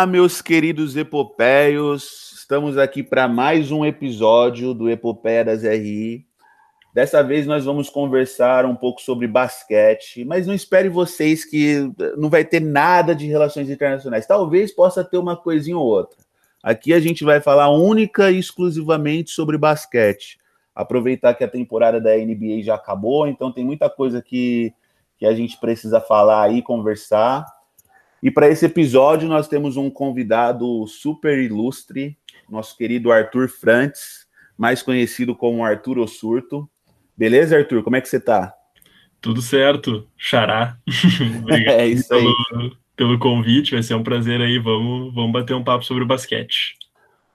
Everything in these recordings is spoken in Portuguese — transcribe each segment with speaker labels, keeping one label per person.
Speaker 1: Olá, meus queridos epopeios. Estamos aqui para mais um episódio do Epopeia das RI. Dessa vez nós vamos conversar um pouco sobre basquete, mas não espere vocês que não vai ter nada de relações internacionais. Talvez possa ter uma coisinha ou outra. Aqui a gente vai falar única e exclusivamente sobre basquete. Aproveitar que a temporada da NBA já acabou, então tem muita coisa que, que a gente precisa falar aí, conversar. E para esse episódio nós temos um convidado super ilustre, nosso querido Arthur Frantes, mais conhecido como Arthur Ossurto. Beleza, Arthur? Como é que você tá?
Speaker 2: Tudo certo, Xará. Obrigado é isso aí. Pelo, pelo, convite, vai ser um prazer aí. Vamos, vamos bater um papo sobre o basquete.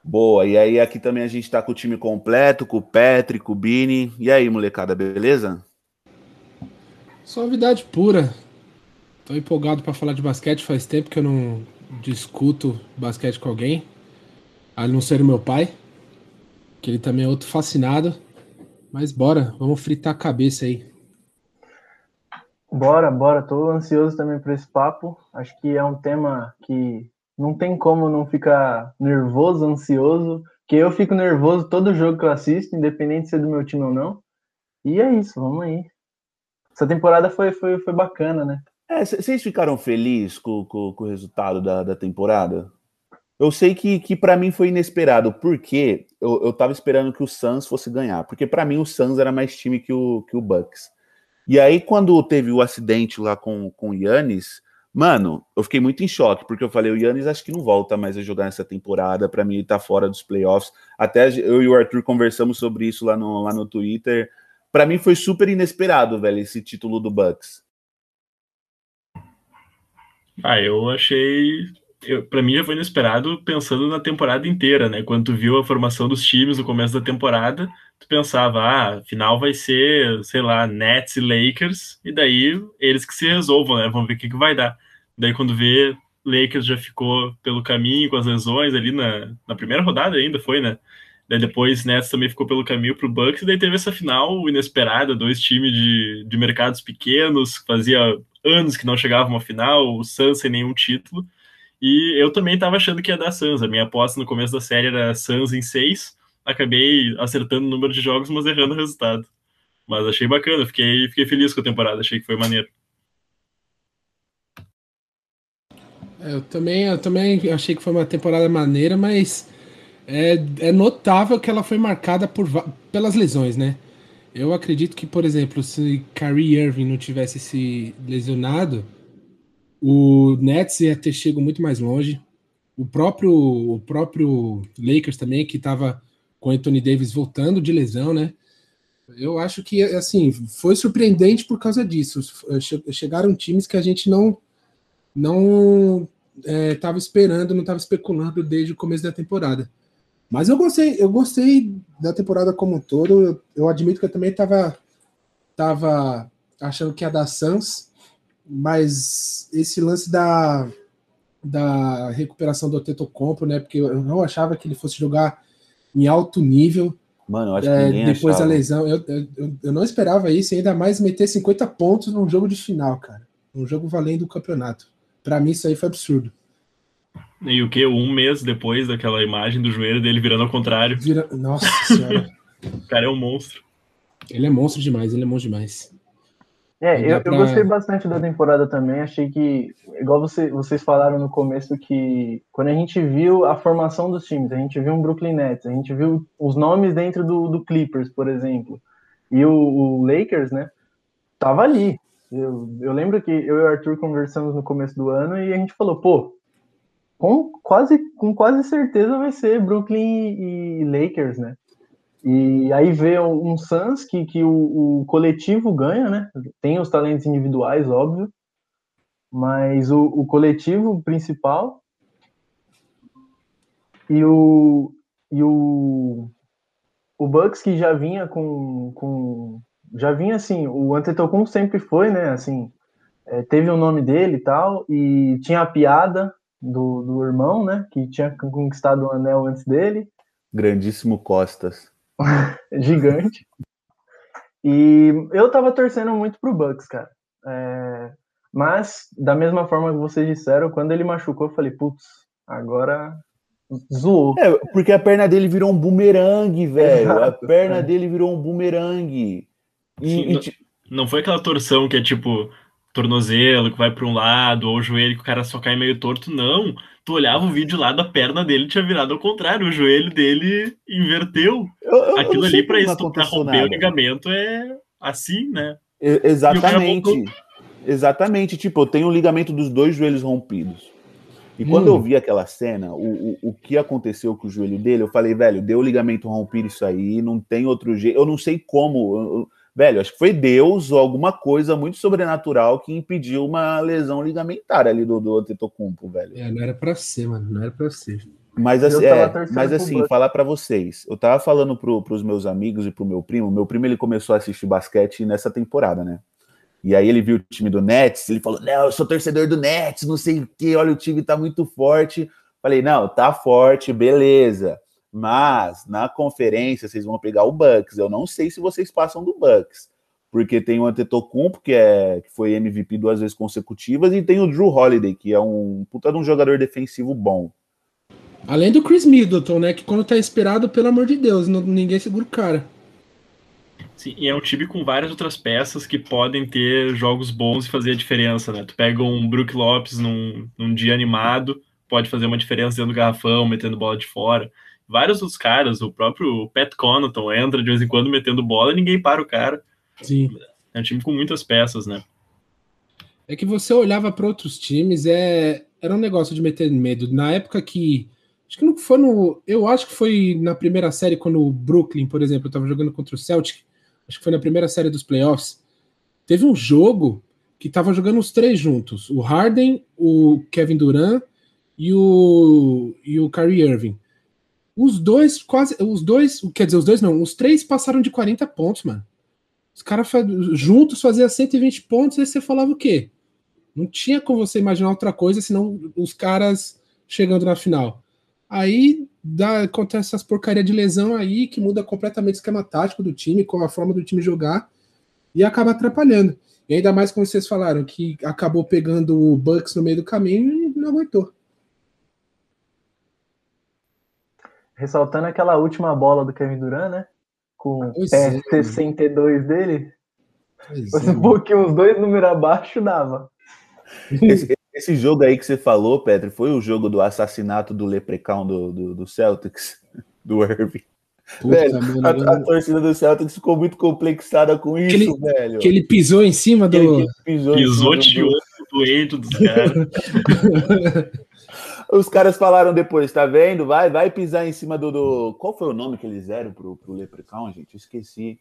Speaker 1: Boa, e aí aqui também a gente tá com o time completo, com o Petri, com o Bini. E aí, molecada, beleza?
Speaker 3: Suavidade pura. Tô empolgado para falar de basquete, faz tempo que eu não discuto basquete com alguém. A não ser o meu pai, que ele também é outro fascinado. Mas bora, vamos fritar a cabeça aí.
Speaker 4: Bora, bora. Tô ansioso também por esse papo. Acho que é um tema que não tem como não ficar nervoso, ansioso. Que eu fico nervoso todo jogo que eu assisto, independente se é do meu time ou não. E é isso, vamos aí. Essa temporada foi, foi, foi bacana, né?
Speaker 1: É, vocês ficaram felizes com, com, com, o resultado da, da temporada? Eu sei que, que para mim foi inesperado, porque eu, eu tava esperando que o Suns fosse ganhar, porque para mim o Suns era mais time que o, que o Bucks. E aí, quando teve o acidente lá com, com o Yannis, mano, eu fiquei muito em choque, porque eu falei, o Yannis acho que não volta mais a jogar nessa temporada, para mim ele tá fora dos playoffs. Até eu e o Arthur conversamos sobre isso lá no, lá no Twitter. Para mim foi super inesperado, velho, esse título do Bucks.
Speaker 2: Ah, eu achei para mim já foi inesperado pensando na temporada inteira, né? Quando tu viu a formação dos times no começo da temporada, tu pensava, ah, final vai ser, sei lá, Nets e Lakers, e daí eles que se resolvam, né? Vamos ver o que, que vai dar. Daí quando vê, Lakers já ficou pelo caminho com as lesões ali na, na primeira rodada ainda foi, né? Daí depois Nets também ficou pelo caminho pro Bucks, e daí teve essa final inesperada, dois times de, de mercados pequenos, fazia anos que não chegavam à final, o Suns sem nenhum título, e eu também estava achando que ia dar Suns. A minha aposta no começo da série era Suns em 6. Acabei acertando o número de jogos, mas errando o resultado. Mas achei bacana, fiquei, fiquei feliz com a temporada, achei que foi maneiro.
Speaker 3: É, eu também, eu também achei que foi uma temporada maneira, mas é, é notável que ela foi marcada por, pelas lesões, né? Eu acredito que, por exemplo, se Kyrie Irving não tivesse se lesionado, o Nets ia ter chegado muito mais longe. O próprio, o próprio Lakers também, que estava com Anthony Davis voltando de lesão, né? Eu acho que, assim, foi surpreendente por causa disso. Chegaram times que a gente não não estava é, esperando, não estava especulando desde o começo da temporada. Mas eu gostei, eu gostei da temporada como um todo. Eu, eu admito que eu também estava tava achando que ia dar Suns, mas esse lance da, da recuperação do Tetocompo, né? Porque eu não achava que ele fosse jogar em alto nível.
Speaker 1: Mano, eu acho é, que
Speaker 3: depois achava. da lesão, eu, eu, eu, não esperava isso, ainda mais meter 50 pontos num jogo de final, cara. Um jogo valendo o campeonato. Para mim, isso aí foi absurdo.
Speaker 2: E o que? Um mês depois daquela imagem do joelho dele virando ao contrário. Vira...
Speaker 3: Nossa senhora.
Speaker 2: o cara é um monstro.
Speaker 3: Ele é monstro demais, ele é monstro demais.
Speaker 4: É, eu, pra... eu, gostei bastante da temporada também. Achei que, igual você, vocês falaram no começo, que quando a gente viu a formação dos times, a gente viu um Brooklyn Nets, a gente viu os nomes dentro do, do Clippers, por exemplo, e o, o, Lakers, né? Tava ali. Eu, eu lembro que eu e o Arthur conversamos no começo do ano e a gente falou, pô, com quase, com quase certeza vai ser Brooklyn e Lakers, né? E aí vê um Suns que, que o, o, coletivo ganha, né? Tem os talentos individuais, óbvio, mas o, o coletivo principal e o, e o, o Bucks que já vinha com, com já vinha assim, o Antetokounmpo sempre foi, né? Assim, é, teve o nome dele e tal, e tinha a piada do, do irmão, né? Que tinha conquistado o anel antes dele.
Speaker 1: Grandíssimo Costas.
Speaker 4: gigante. E eu tava torcendo muito pro Bucks, cara. É... Mas, da mesma forma que vocês disseram, quando ele machucou, eu falei, putz, Agora zoou.
Speaker 1: É, porque a perna dele virou um bumerangue, velho. Exato, a perna é. dele virou um bumerangue.
Speaker 2: E, Sim, e, não, não foi aquela torção que é tipo tornozelo que vai para um lado, ou o joelho que o cara só cai meio torto, não. Tu olhava o vídeo lá da perna dele tinha virado ao contrário, o joelho dele inverteu. Eu, eu Aquilo ali para romper nada. o ligamento é assim, né?
Speaker 1: exatamente. Exatamente, tipo, eu tenho o ligamento dos dois joelhos rompidos. E quando hum. eu vi aquela cena, o, o, o que aconteceu com o joelho dele, eu falei, velho, deu o ligamento rompido isso aí, não tem outro jeito. Eu não sei como. Eu, velho, acho que foi Deus ou alguma coisa muito sobrenatural que impediu uma lesão ligamentar ali do, do Antetokounmpo, velho.
Speaker 3: É, não era para ser, mano, não era para ser.
Speaker 1: Mas assim, é, mas assim falar para vocês, eu tava falando pro, pros meus amigos e pro meu primo, meu primo ele começou a assistir basquete nessa temporada, né? E aí ele viu o time do Nets, ele falou: Não, eu sou torcedor do Nets, não sei o que, olha, o time tá muito forte. Falei, não, tá forte, beleza. Mas na conferência vocês vão pegar o Bucks. Eu não sei se vocês passam do Bucks, porque tem o Antetokounmpo que é que foi MVP duas vezes consecutivas e tem o Drew Holiday que é um puta de um jogador defensivo bom.
Speaker 3: Além do Chris Middleton, né? Que quando tá esperado, pelo amor de Deus, não, ninguém segura o cara.
Speaker 2: Sim, e é um time com várias outras peças que podem ter jogos bons e fazer a diferença, né? Tu pega um Brook Lopes num, num dia animado, pode fazer uma diferença dentro do garrafão, metendo bola de fora vários dos caras, o próprio Pat Connaughton entra de vez em quando metendo bola e ninguém para o cara.
Speaker 3: Sim.
Speaker 2: É um time com muitas peças, né?
Speaker 3: É que você olhava para outros times, é era um negócio de meter medo. Na época que acho que não foi no, eu acho que foi na primeira série quando o Brooklyn, por exemplo, estava jogando contra o Celtic, acho que foi na primeira série dos playoffs. Teve um jogo que tava jogando os três juntos, o Harden, o Kevin Durant e o e o Kyrie Irving. Os dois, quase. Os dois, quer dizer, os dois não, os três passaram de 40 pontos, mano. Os caras juntos faziam 120 pontos, e você falava o quê? Não tinha como você imaginar outra coisa senão os caras chegando na final. Aí dá, acontece essas porcaria de lesão aí que muda completamente o esquema tático do time, com a forma do time jogar e acaba atrapalhando. E ainda mais como vocês falaram, que acabou pegando o Bucks no meio do caminho e não aguentou.
Speaker 4: Ressaltando aquela última bola do Kevin Durant, né? Com o pé 62 dele. Se um pouquinho, os dois números abaixo dava.
Speaker 1: Esse, esse, jogo aí que você falou, Pedro, foi o jogo do assassinato do Leprechaun do, do, do Celtics, do Irving. Puta, velho, a, a, torcida do Celtics ficou muito complexada com isso,
Speaker 3: ele,
Speaker 1: velho.
Speaker 3: Que ele pisou em cima do.
Speaker 2: Que ele pisou Pisoteou o doente dos caras.
Speaker 1: Os caras falaram depois, tá vendo? Vai, vai pisar em cima do, do... Qual foi o nome que eles deram pro, pro Leprechaun, gente? Eu esqueci.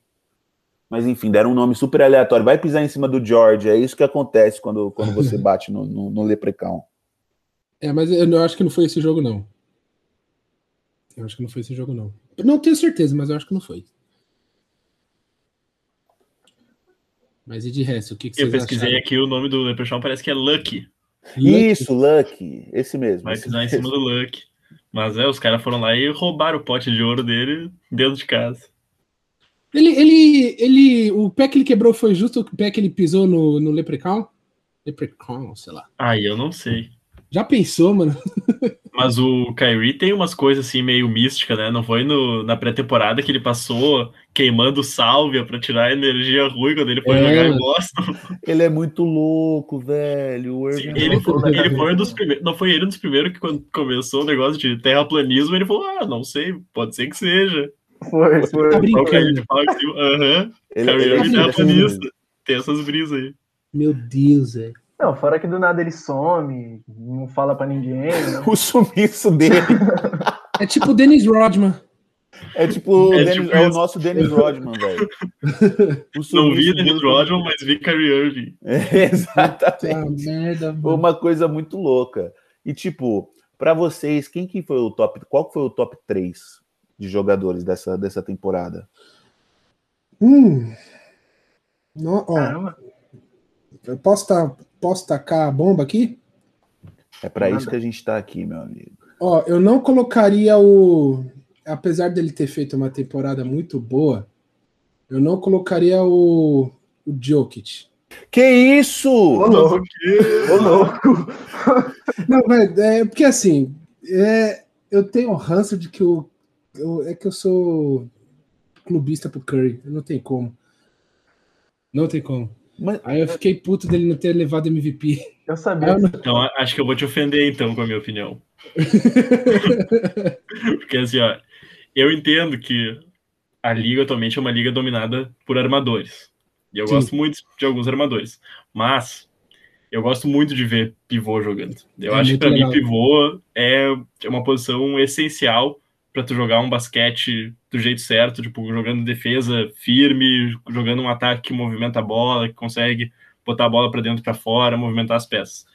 Speaker 1: Mas enfim, deram um nome super aleatório. Vai pisar em cima do George. É isso que acontece quando, quando você bate no, no, no Leprechaun.
Speaker 3: É, mas eu acho que não foi esse jogo, não. Eu acho que não foi esse jogo, não. Eu não tenho certeza, mas eu acho que não foi. Mas e de resto, o que, que
Speaker 2: Eu pesquisei acharam? aqui o nome do Leprechaun, parece que é Lucky.
Speaker 1: Lucky. Isso, Lucky, esse mesmo.
Speaker 2: Vai pisar em cima do Lucky. Mas é, os caras foram lá e roubaram o pote de ouro dele dentro de casa.
Speaker 3: Ele, ele, ele, o pé que ele quebrou foi justo o pé que ele pisou no, no Leprechaun? Leprechaun, sei lá.
Speaker 2: Aí eu não sei.
Speaker 3: Já pensou, mano?
Speaker 2: Mas o Kyrie tem umas coisas assim meio mística, né? Não foi no, na pré-temporada que ele passou queimando sálvia para tirar a energia ruim quando ele foi é. jogar em Boston.
Speaker 1: Ele é muito louco, velho.
Speaker 2: Sim, ele, foi, ele foi um dos primeiros. Não foi ele um dos primeiros que quando começou o negócio de terraplanismo, ele falou: Ah, não sei, pode ser que seja.
Speaker 4: Foi, foi.
Speaker 3: Tá brincando.
Speaker 2: Aham. Ele, ele, ele é terraplanista. Tem essas brisas aí.
Speaker 3: Meu Deus, velho.
Speaker 4: Não, fora que do nada ele some, não fala para ninguém. Né?
Speaker 1: o sumiço dele.
Speaker 3: é tipo o Dennis Rodman.
Speaker 1: É tipo, é, Dennis, tipo é o nosso Dennis Rodman, velho.
Speaker 2: Não vi Dennis Rodman, mas vi Kyrie Irving.
Speaker 1: É, exatamente. merda, Uma coisa muito louca. E tipo, para vocês, quem que foi o top? Qual foi o top 3 de jogadores dessa, dessa temporada?
Speaker 3: Hum. No, ó, eu posso tá, Posso tacar a bomba aqui?
Speaker 1: É para isso que a gente está aqui, meu amigo.
Speaker 3: Ó, eu não colocaria o. Apesar dele ter feito uma temporada muito boa, eu não colocaria o, o Jokic.
Speaker 1: Que isso? Ô,
Speaker 4: louco! Ô, louco!
Speaker 3: não, mas é porque assim, É, eu tenho ranço de que eu, eu, é que eu sou clubista pro Curry, não tem como. Não tem como. Mas... Aí eu fiquei puto dele não ter levado MVP.
Speaker 4: Eu sabia. Eu
Speaker 2: não... Então, acho que eu vou te ofender então com a minha opinião. Porque assim, ó, eu entendo que a liga atualmente é uma liga dominada por armadores. E eu Sim. gosto muito de alguns armadores. Mas eu gosto muito de ver pivô jogando. Eu é acho que para mim pivô é, é uma posição essencial para tu jogar um basquete do jeito certo, tipo, jogando defesa firme, jogando um ataque que movimenta a bola, que consegue botar a bola para dentro para fora, movimentar as peças.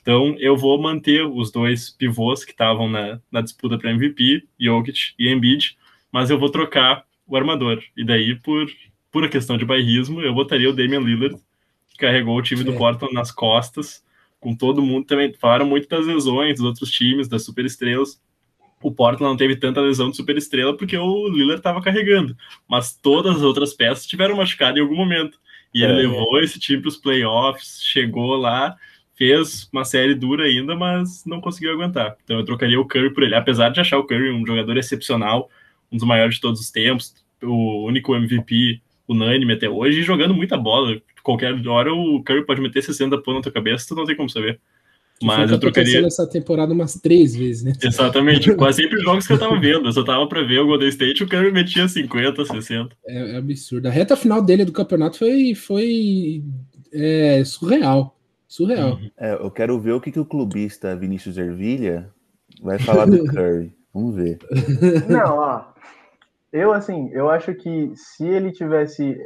Speaker 2: Então, eu vou manter os dois pivôs que estavam na, na disputa para MVP, Jokic e Embiid, mas eu vou trocar o armador. E daí, por pura questão de bairrismo, eu botaria o Damian Lillard carregou o time do Portland nas costas, com todo mundo também. Falaram muito das lesões dos outros times, das superestrelas. O Portland não teve tanta lesão de superestrela porque o Lillard estava carregando, mas todas as outras peças tiveram machucado em algum momento. E ele é. levou esse time para os playoffs, chegou lá, fez uma série dura ainda, mas não conseguiu aguentar. Então eu trocaria o Curry por ele, apesar de achar o Curry um jogador excepcional, um dos maiores de todos os tempos, o único MVP unânime até hoje, jogando muita bola qualquer hora o Curry pode meter 60 pontos na tua cabeça, tu não tem como saber.
Speaker 3: Mas eu trocaria. essa temporada umas três vezes, né?
Speaker 2: Exatamente, quase sempre os jogos que eu tava vendo. Eu só tava pra ver o Golden State, o Curry metia 50, 60.
Speaker 3: É, é absurdo. A reta final dele do campeonato foi, foi é, surreal. Surreal. Uhum.
Speaker 1: É, eu quero ver o que, que o clubista Vinícius Ervilha vai falar do Curry. Vamos ver.
Speaker 4: Não, ó. Eu, assim, eu acho que se ele tivesse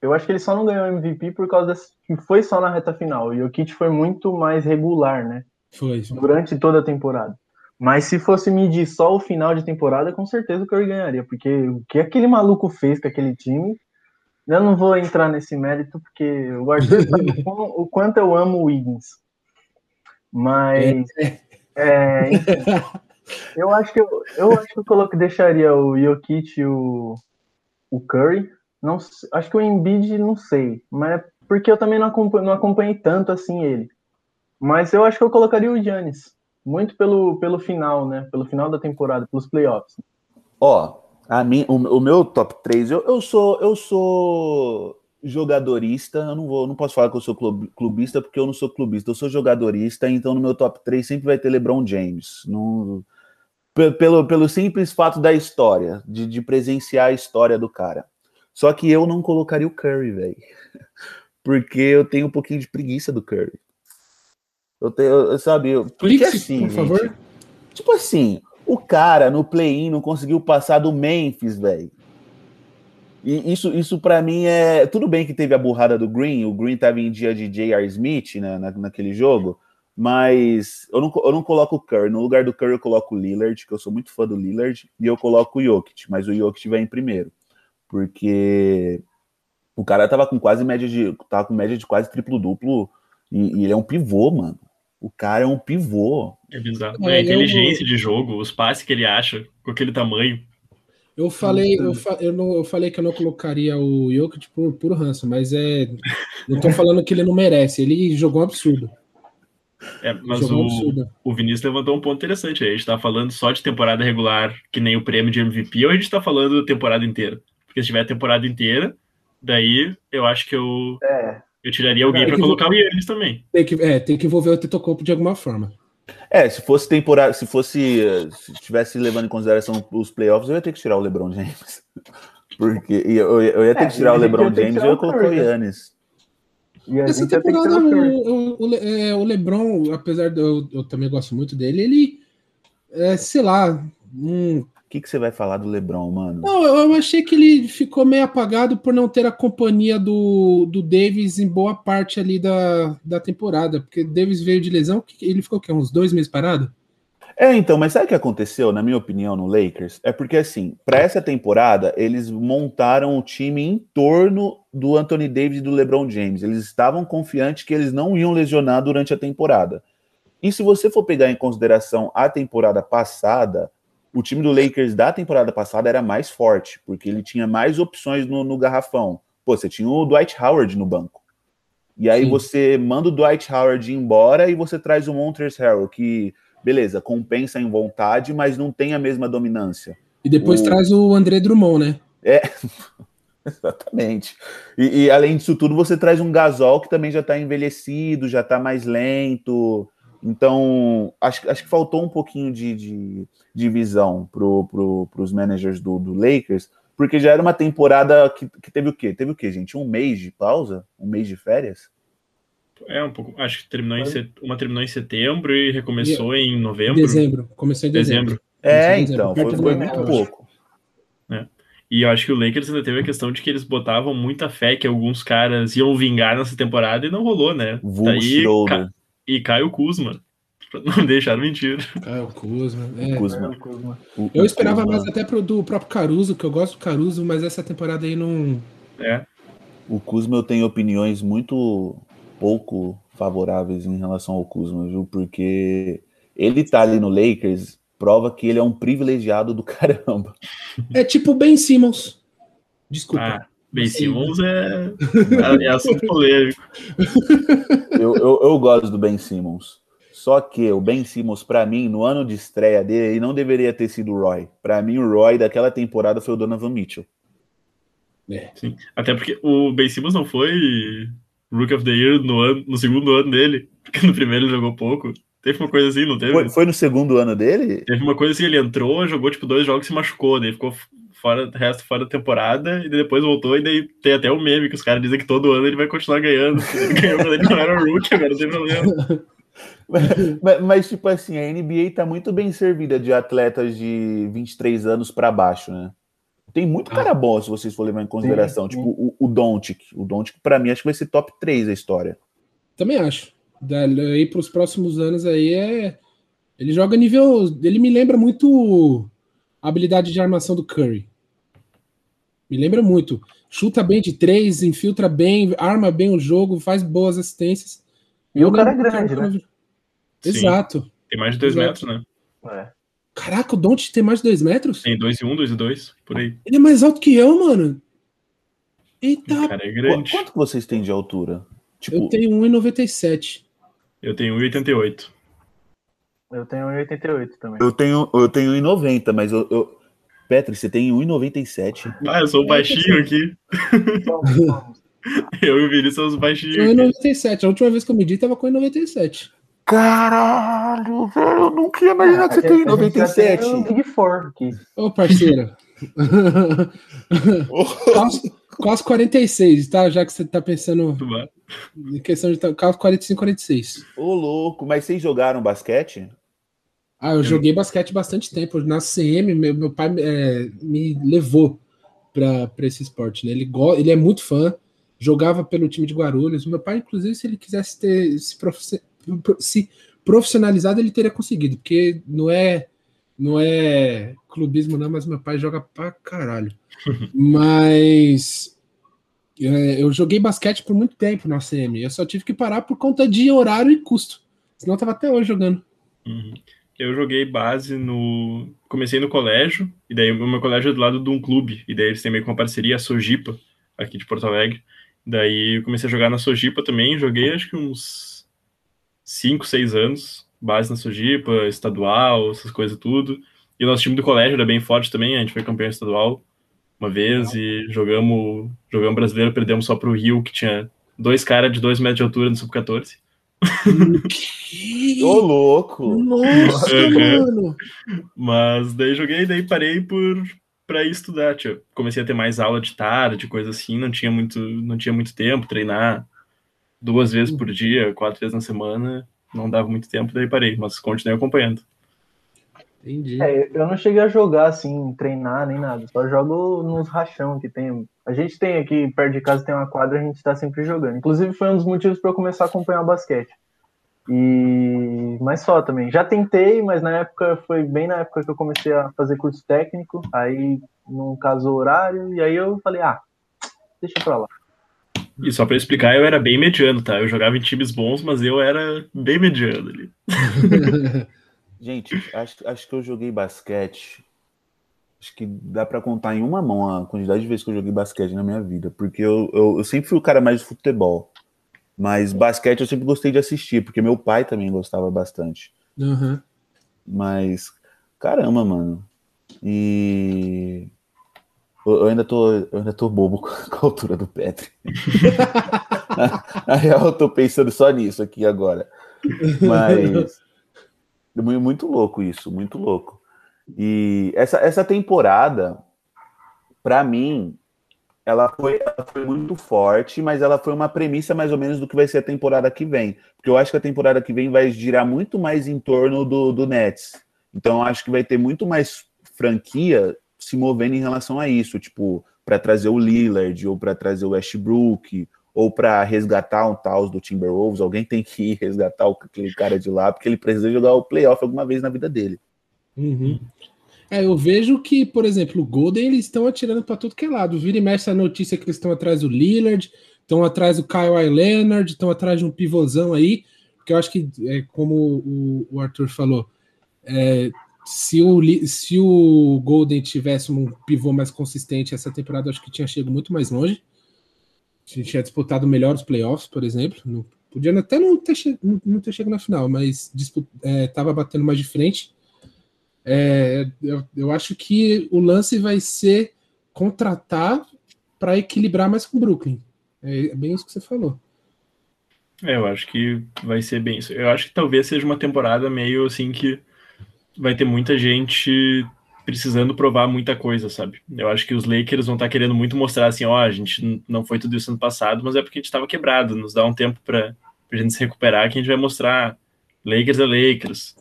Speaker 4: eu acho que ele só não ganhou MVP por causa que foi só na reta final. E o Kit foi muito mais regular, né?
Speaker 3: Foi.
Speaker 4: Durante toda a temporada. Mas se fosse medir só o final de temporada, com certeza o Curry ganharia, porque o que aquele maluco fez com aquele time, eu não vou entrar nesse mérito, porque eu gosto o, o quanto eu amo o Wiggins. Mas é, é eu acho que eu, eu acho que eu coloque, deixaria o Jokic e o, o Curry, não, acho que o Embiid, não sei, mas é porque eu também não acompanhei, não acompanhei tanto assim ele. Mas eu acho que eu colocaria o Giannis, muito pelo, pelo final, né? Pelo final da temporada, pelos playoffs.
Speaker 1: Ó, a mim, o, o meu top 3, eu, eu sou eu sou jogadorista, eu não vou, não posso falar que eu sou clubista porque eu não sou clubista, eu sou jogadorista, então no meu top 3 sempre vai ter LeBron James. Pelo, pelo simples fato da história, de, de presenciar a história do cara. Só que eu não colocaria o Curry, velho. Porque eu tenho um pouquinho de preguiça do Curry. Eu tenho, eu, sabe, eu, porque assim, por gente, favor. Tipo assim, o cara no play-in não conseguiu passar do Memphis, velho. E isso, isso para mim é. Tudo bem que teve a burrada do Green, o Green tava em dia de J.R. Smith né, na, naquele jogo, mas eu não, eu não coloco o Curry. No lugar do Curry, eu coloco o Lillard, que eu sou muito fã do Lillard, e eu coloco o Jokic, mas o Jokic vai em primeiro porque o cara tava com quase média de. tava com média de quase triplo-duplo e, e, ele é um pivô, mano. O cara é um pivô.
Speaker 2: É bizarro. É, a inteligência eu... de jogo, os passes que ele acha com aquele tamanho.
Speaker 3: Eu falei, eu, fa eu, não, eu falei que eu não colocaria o Jokic por puro ranço, mas é. Não tô falando que ele não merece, ele jogou um absurdo.
Speaker 2: É, mas o, o Vinícius levantou um ponto interessante aí. A gente tá falando só de temporada regular, que nem o prêmio de MVP, ou a gente tá falando da temporada inteira? Porque se tiver a temporada inteira, daí eu acho que eu, é. eu tiraria alguém para colocar o Yannis também.
Speaker 3: Tem que, é, tem que envolver o Tetocompo de alguma forma.
Speaker 1: É, se fosse temporada, se fosse, se tivesse levando em consideração os playoffs, eu ia ter que tirar o LeBron James. Porque eu, eu ia ter é, que tirar o LeBron James e eu ia colocar o Yannis.
Speaker 3: Essa temporada, o, o, é, o, LeBron, apesar de eu, eu, também gosto muito dele, ele, é, sei lá, um
Speaker 1: o que, que você vai falar do Lebron, mano?
Speaker 3: Não, eu achei que ele ficou meio apagado por não ter a companhia do, do Davis em boa parte ali da, da temporada, porque Davis veio de lesão, ele ficou que uns dois meses parado?
Speaker 1: É, então, mas sabe o que aconteceu, na minha opinião, no Lakers? É porque, assim, para essa temporada, eles montaram o time em torno do Anthony Davis e do LeBron James. Eles estavam confiantes que eles não iam lesionar durante a temporada. E se você for pegar em consideração a temporada passada, o time do Lakers da temporada passada era mais forte, porque ele tinha mais opções no, no garrafão. Pô, você tinha o Dwight Howard no banco. E aí Sim. você manda o Dwight Howard embora e você traz o Montrezl Harrell, que beleza, compensa em vontade, mas não tem a mesma dominância.
Speaker 3: E depois o... traz o André Drummond, né?
Speaker 1: É, exatamente. E, e, além disso tudo, você traz um Gasol que também já está envelhecido, já está mais lento. Então, acho, acho que faltou um pouquinho de, de, de visão para pro, os managers do, do Lakers, porque já era uma temporada que, que teve o quê? Teve o quê, gente? Um mês de pausa? Um mês de férias?
Speaker 2: É, um pouco. Acho que terminou em set... uma terminou em setembro e recomeçou e... em novembro.
Speaker 3: Dezembro. Começou em dezembro. dezembro.
Speaker 1: É, então, foi, foi muito pouco.
Speaker 2: É. E eu acho que o Lakers ainda teve a questão de que eles botavam muita fé que alguns caras iam vingar nessa temporada e não rolou, né? Daí, ca... E Caio Kuzma. Não deixaram mentir.
Speaker 3: Caio Kuzma. É. Kuzma. Kuzma. Eu esperava Kuzma. mais até pro, do próprio Caruso, que eu gosto do Caruso, mas essa temporada aí não.
Speaker 2: É.
Speaker 1: O Kuzma eu tenho opiniões muito pouco favoráveis em relação ao Kuzma, viu? Porque ele tá ali no Lakers, prova que ele é um privilegiado do caramba.
Speaker 3: É tipo Ben Simmons. Desculpa.
Speaker 2: Ah, ben Simmons é, é assunto polêmico.
Speaker 1: Eu, eu, eu gosto do Ben Simmons. Só que o Ben Simmons, para mim, no ano de estreia dele, ele não deveria ter sido o Roy. Para mim, o Roy daquela temporada foi o Donovan Mitchell.
Speaker 2: É. Sim. Até porque o Ben Simmons não foi Rook of the Year no, ano, no segundo ano dele, porque no primeiro ele jogou pouco. Teve uma coisa assim, não teve?
Speaker 1: Foi, foi, no segundo ano dele?
Speaker 2: Teve uma coisa assim, ele entrou, jogou tipo dois jogos e se machucou, daí ficou fora, resto fora da temporada, e depois voltou, e daí tem até o um meme que os caras dizem que todo ano ele vai continuar ganhando. Ele ganhou quando ele não era rookie, agora não tem problema.
Speaker 1: Mas, mas, tipo assim, a NBA tá muito bem servida de atletas de 23 anos para baixo, né? Tem muito cara bom, se vocês for levar em consideração. Sim, sim. Tipo, o, o Doncic. O Doncic, pra mim, acho que vai ser top 3 a história.
Speaker 3: Também acho. Daí pros próximos anos aí é... Ele joga nível... Ele me lembra muito a habilidade de armação do Curry. Me lembra muito. Chuta bem de três, infiltra bem, arma bem o jogo, faz boas assistências.
Speaker 4: E o cara é grande, né?
Speaker 3: Exato.
Speaker 2: Tem mais de dois Exato. metros, né?
Speaker 3: É. Caraca, o Don't tem mais de dois metros?
Speaker 2: Tem dois e um, dois e dois, por aí.
Speaker 3: Ele é mais alto que eu, mano. Eita.
Speaker 2: O cara é grande.
Speaker 1: Quanto vocês têm de altura?
Speaker 3: Tipo... Eu tenho 1,97.
Speaker 2: Eu tenho 1,88.
Speaker 4: Eu tenho 1,88 também.
Speaker 1: Eu tenho, eu tenho 1,90, mas eu, eu... Petri, você tem 1,97.
Speaker 2: Ah, eu sou um baixinho aqui. eu e o Vini somos baixinhos.
Speaker 3: 1,97. A última vez que eu medi tava com 1,97.
Speaker 1: Caralho, velho, eu nunca ia imaginar que você tem 97. Um
Speaker 4: Big Four aqui.
Speaker 3: Ô, parceiro. quase, quase 46, tá? Já que você tá pensando em questão de quase 45, 46.
Speaker 1: Ô, louco, mas vocês jogaram basquete?
Speaker 3: Ah, eu joguei basquete bastante tempo. Na CM, meu, meu pai é, me levou para esse esporte, né? Ele, ele é muito fã, jogava pelo time de Guarulhos. Meu pai, inclusive, se ele quisesse ter se se profissionalizado ele teria conseguido, porque não é não é clubismo não, mas meu pai joga pra caralho. mas é, eu joguei basquete por muito tempo na CM, eu só tive que parar por conta de horário e custo. Senão eu tava até hoje jogando.
Speaker 2: Uhum. Eu joguei base no. Comecei no colégio, e daí o meu colégio é do lado de um clube, e daí eles têm meio que uma parceria, a Sojipa, aqui de Porto Alegre. Daí eu comecei a jogar na Sojipa também, joguei acho que uns 5, 6 anos, base na Sojipa, estadual, essas coisas tudo. E o nosso time do colégio era bem forte também, a gente foi campeão estadual uma vez e jogamos, jogamos brasileiro, perdemos só pro Rio, que tinha dois caras de 2 metros de altura no sub-14.
Speaker 1: Ô, louco!
Speaker 3: Nossa, mano!
Speaker 2: Mas daí joguei, daí parei por para estudar, tio. Comecei a ter mais aula de tarde, coisa assim, não tinha muito, não tinha muito tempo treinar duas vezes por dia, quatro vezes na semana, não dava muito tempo, daí parei, mas continuei acompanhando.
Speaker 4: Entendi. É, eu não cheguei a jogar assim, treinar nem nada, só jogo nos rachão que tem. A gente tem aqui perto de casa tem uma quadra, a gente tá sempre jogando. Inclusive foi um dos motivos para eu começar a acompanhar o basquete. E mas só também. Já tentei, mas na época foi bem na época que eu comecei a fazer curso técnico, aí não casou horário e aí eu falei: "Ah, deixa para lá".
Speaker 2: E só para explicar, eu era bem mediano, tá? Eu jogava em times bons, mas eu era bem mediano ali.
Speaker 1: Gente, acho, acho que eu joguei basquete. Acho que dá para contar em uma mão a quantidade de vezes que eu joguei basquete na minha vida. Porque eu, eu, eu sempre fui o cara mais de futebol. Mas basquete eu sempre gostei de assistir, porque meu pai também gostava bastante.
Speaker 3: Uhum.
Speaker 1: Mas, caramba, mano. E eu ainda tô, eu ainda tô bobo com a altura do Petri. Na real, eu tô pensando só nisso aqui agora. Mas muito louco isso, muito louco. E essa, essa temporada, para mim, ela foi, ela foi muito forte, mas ela foi uma premissa mais ou menos do que vai ser a temporada que vem. Porque eu acho que a temporada que vem vai girar muito mais em torno do, do Nets. Então acho que vai ter muito mais franquia se movendo em relação a isso, tipo, para trazer o Lillard, ou para trazer o Westbrook, ou para resgatar um tal do Timberwolves, alguém tem que ir resgatar aquele cara de lá, porque ele precisa jogar o playoff alguma vez na vida dele.
Speaker 3: Uhum. É, eu vejo que, por exemplo, o Golden eles estão atirando para tudo que é lado. Vira e mexe a notícia que eles estão atrás do Lillard, estão atrás do Kyle Leonard, estão atrás de um pivôzão aí, porque eu acho que, é, como o, Arthur falou, é, se o, se o Golden tivesse um pivô mais consistente essa temporada, acho que tinha chegado muito mais longe. Tinha disputado melhor os playoffs, por exemplo. Não, podia até não ter, não, não ter chegado na final, mas estava é, batendo mais de frente. É, eu, eu acho que o lance vai ser contratar para equilibrar mais com o Brooklyn. É, é bem isso que você falou.
Speaker 2: É, eu acho que vai ser bem isso. Eu acho que talvez seja uma temporada meio assim que vai ter muita gente precisando provar muita coisa, sabe? Eu acho que os Lakers vão estar tá querendo muito mostrar assim, ó, oh, a gente não foi tudo isso ano passado, mas é porque a gente estava quebrado, nos dá um tempo para a gente se recuperar, que a gente vai mostrar Lakers é Lakers.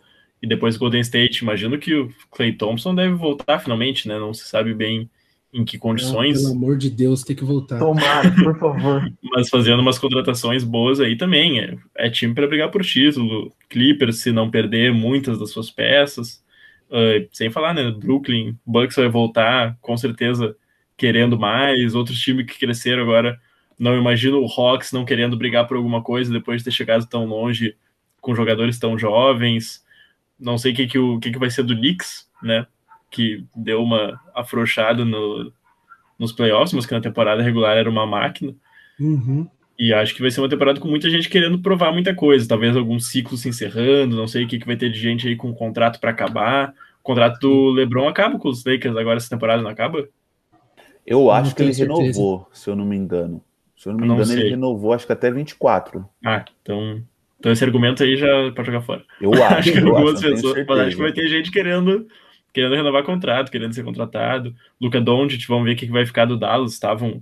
Speaker 2: E depois Golden State, imagino que o Clay Thompson deve voltar finalmente, né? Não se sabe bem em que condições.
Speaker 3: Ah, pelo amor de Deus, tem que voltar.
Speaker 4: Tomara, por favor.
Speaker 2: Mas fazendo umas contratações boas aí também. É, é time para brigar por título. Clippers, se não perder muitas das suas peças. Uh, sem falar, né? Brooklyn, Bucks vai voltar, com certeza, querendo mais. Outros times que cresceram agora. Não imagino o Hawks não querendo brigar por alguma coisa depois de ter chegado tão longe com jogadores tão jovens. Não sei o que, que, o, que, que vai ser do Knicks, né? Que deu uma afrouxada no, nos playoffs, mas que na temporada regular era uma máquina.
Speaker 3: Uhum.
Speaker 2: E acho que vai ser uma temporada com muita gente querendo provar muita coisa. Talvez algum ciclo se encerrando, não sei o que, que vai ter de gente aí com contrato para acabar. O contrato do LeBron acaba com os Lakers agora, essa temporada não acaba?
Speaker 1: Eu acho que ele certeza. renovou, se eu não me engano. Se eu não me não engano, sei. ele renovou, acho que até 24.
Speaker 2: Ah, então então esse argumento aí já pode jogar fora.
Speaker 1: Eu acho,
Speaker 2: acho que
Speaker 1: eu
Speaker 2: algumas acho, pessoas, mas acho que vai ter gente querendo querendo renovar contrato, querendo ser contratado. Luca Doncic, vamos ver o que vai ficar do Dallas. Estavam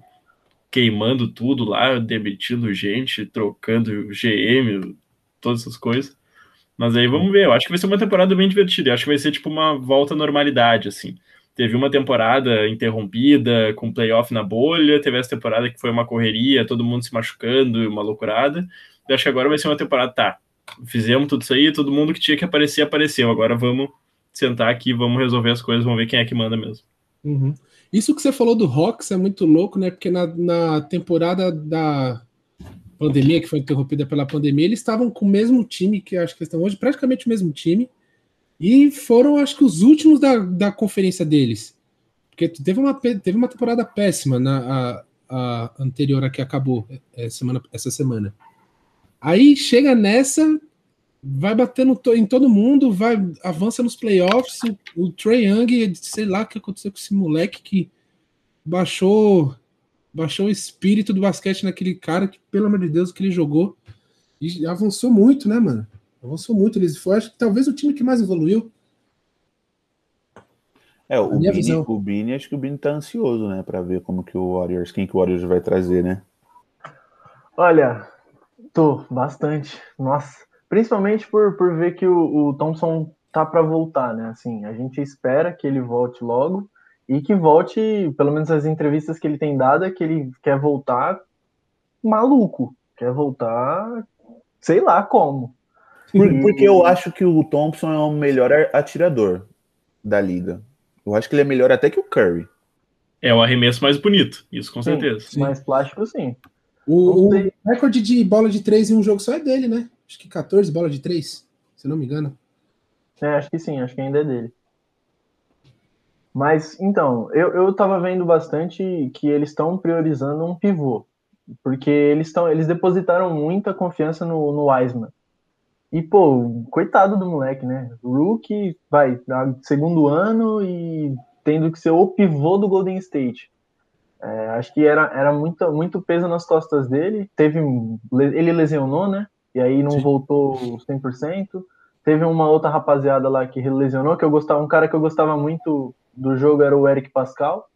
Speaker 2: queimando tudo lá, demitindo gente, trocando GM, todas essas coisas. Mas aí vamos ver. Eu acho que vai ser uma temporada bem divertida. Eu acho que vai ser tipo uma volta à normalidade, assim. Teve uma temporada interrompida, com playoff na bolha, teve essa temporada que foi uma correria, todo mundo se machucando, uma loucurada. Eu acho que agora vai ser uma temporada, tá, fizemos tudo isso aí, todo mundo que tinha que aparecer, apareceu. Agora vamos sentar aqui, vamos resolver as coisas, vamos ver quem é que manda mesmo.
Speaker 3: Uhum. Isso que você falou do Rocks é muito louco, né? Porque na, na temporada da pandemia, que foi interrompida pela pandemia, eles estavam com o mesmo time que acho que estão hoje, praticamente o mesmo time, e foram, acho que, os últimos da, da conferência deles. Porque teve uma, teve uma temporada péssima na a, a anterior a que acabou é, semana, essa semana. Aí chega nessa, vai batendo em todo mundo, vai avança nos playoffs. O, o Trey Young, sei lá o que aconteceu com esse moleque que baixou baixou o espírito do basquete naquele cara que, pelo amor de Deus, que ele jogou. E avançou muito, né, mano? Avançou muito. Eles foi, acho que talvez o time que mais evoluiu.
Speaker 1: É, o Bini, o Bini, acho que o Bini tá ansioso, né, para ver como que o Warriors, quem que o Warriors vai trazer, né?
Speaker 4: Olha, Tô, bastante. Nossa. Principalmente por, por ver que o, o Thompson tá para voltar, né? Assim, a gente espera que ele volte logo e que volte, pelo menos as entrevistas que ele tem dado, é que ele quer voltar maluco. Quer voltar, sei lá como.
Speaker 1: Porque eu acho que o Thompson é o melhor atirador da liga. Eu acho que ele é melhor até que o Curry.
Speaker 2: É o arremesso mais bonito, isso com
Speaker 4: sim,
Speaker 2: certeza.
Speaker 4: Mais plástico, sim.
Speaker 3: O, o, recorde de bola de três em um jogo só é dele, né? Acho que 14 bola de três, se não me engano.
Speaker 4: É, acho que sim, acho que ainda é dele. Mas, então, eu, eu tava vendo bastante que eles estão priorizando um pivô. Porque eles estão eles depositaram muita confiança no, no Wiseman. E, pô, coitado do moleque, né? Rookie, vai, segundo ano e tendo que ser o pivô do Golden State. É, acho que era, era muito, muito peso nas costas dele. Teve ele lesionou, né? E aí não Sim. voltou 100%. Teve uma outra rapaziada lá que lesionou, que eu gostava, um cara que eu gostava muito do jogo era o Eric Pascal,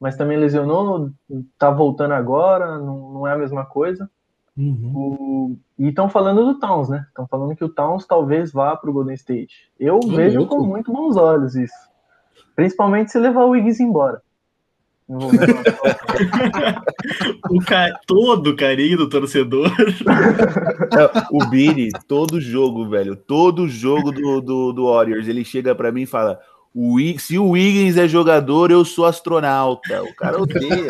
Speaker 4: mas também lesionou, tá voltando agora, não, não é a mesma coisa. Uhum. O, e estão falando do Towns, né? Estão falando que o Towns talvez vá para o Golden State. Eu vejo louco. com muito bons olhos isso. Principalmente se levar o Wiggins embora.
Speaker 2: o ca... Todo carinho do torcedor.
Speaker 1: É, o Bini, todo jogo, velho, todo jogo do, do, do Warriors, ele chega para mim e fala: o, se o Wiggins é jogador, eu sou astronauta. O cara odeia.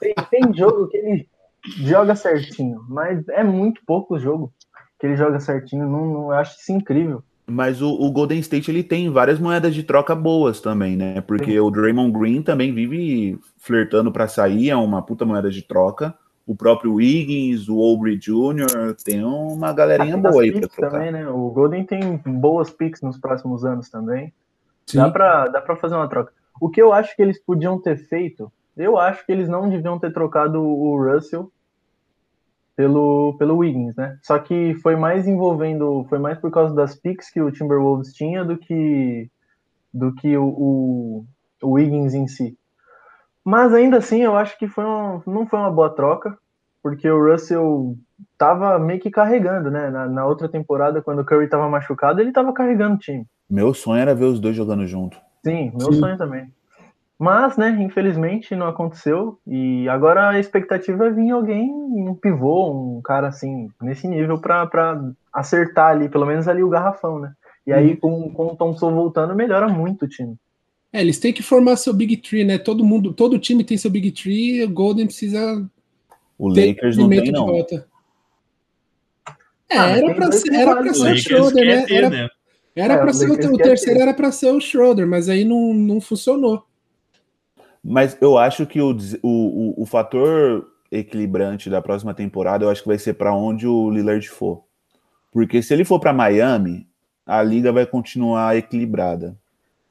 Speaker 4: tem, tem jogo que ele joga certinho, mas é muito pouco jogo que ele joga certinho. Não, não eu acho isso incrível.
Speaker 1: Mas o, o, Golden State ele tem várias moedas de troca boas também, né? Porque Sim. o Draymond Green também vive flertando para sair, é uma puta moeda de troca. O próprio Wiggins, o Aubrey Jr., tem uma galerinha ah, boa aí para trocar.
Speaker 4: Também, né? O Golden tem boas picks nos próximos anos também. Sim. Dá para dá pra fazer uma troca. O que eu acho que eles podiam ter feito, eu acho que eles não deviam ter trocado o Russell pelo, pelo Wiggins, né? Só que foi mais envolvendo, foi mais por causa das picks que o Timberwolves tinha do que do que o, o, o Wiggins em si. Mas ainda assim, eu acho que foi uma, não foi uma boa troca, porque o Russell tava meio que carregando, né? Na, na outra temporada, quando o Curry tava machucado, ele tava carregando o time.
Speaker 1: Meu sonho era ver os dois jogando junto.
Speaker 4: Sim, meu Sim. sonho também. Mas, né, infelizmente não aconteceu. E agora a expectativa é vir alguém, um pivô, um cara assim, nesse nível, para acertar ali, pelo menos ali o garrafão, né? E aí, uhum. com, com o Thompson voltando, melhora muito o time.
Speaker 3: É, eles têm que formar seu Big Tree, né? Todo mundo, todo time tem seu Big Tree, o Golden precisa.
Speaker 1: O Lakers não tem, não. Volta.
Speaker 3: É, ah, era para ser, era pra ser o Schroeder, né? Era, né? era é, para ser o, o terceiro, era para ser o Schroeder, mas aí não, não funcionou.
Speaker 1: Mas eu acho que o, o, o, fator equilibrante da próxima temporada, eu acho que vai ser para onde o Lillard for. Porque se ele for para Miami, a liga vai continuar equilibrada.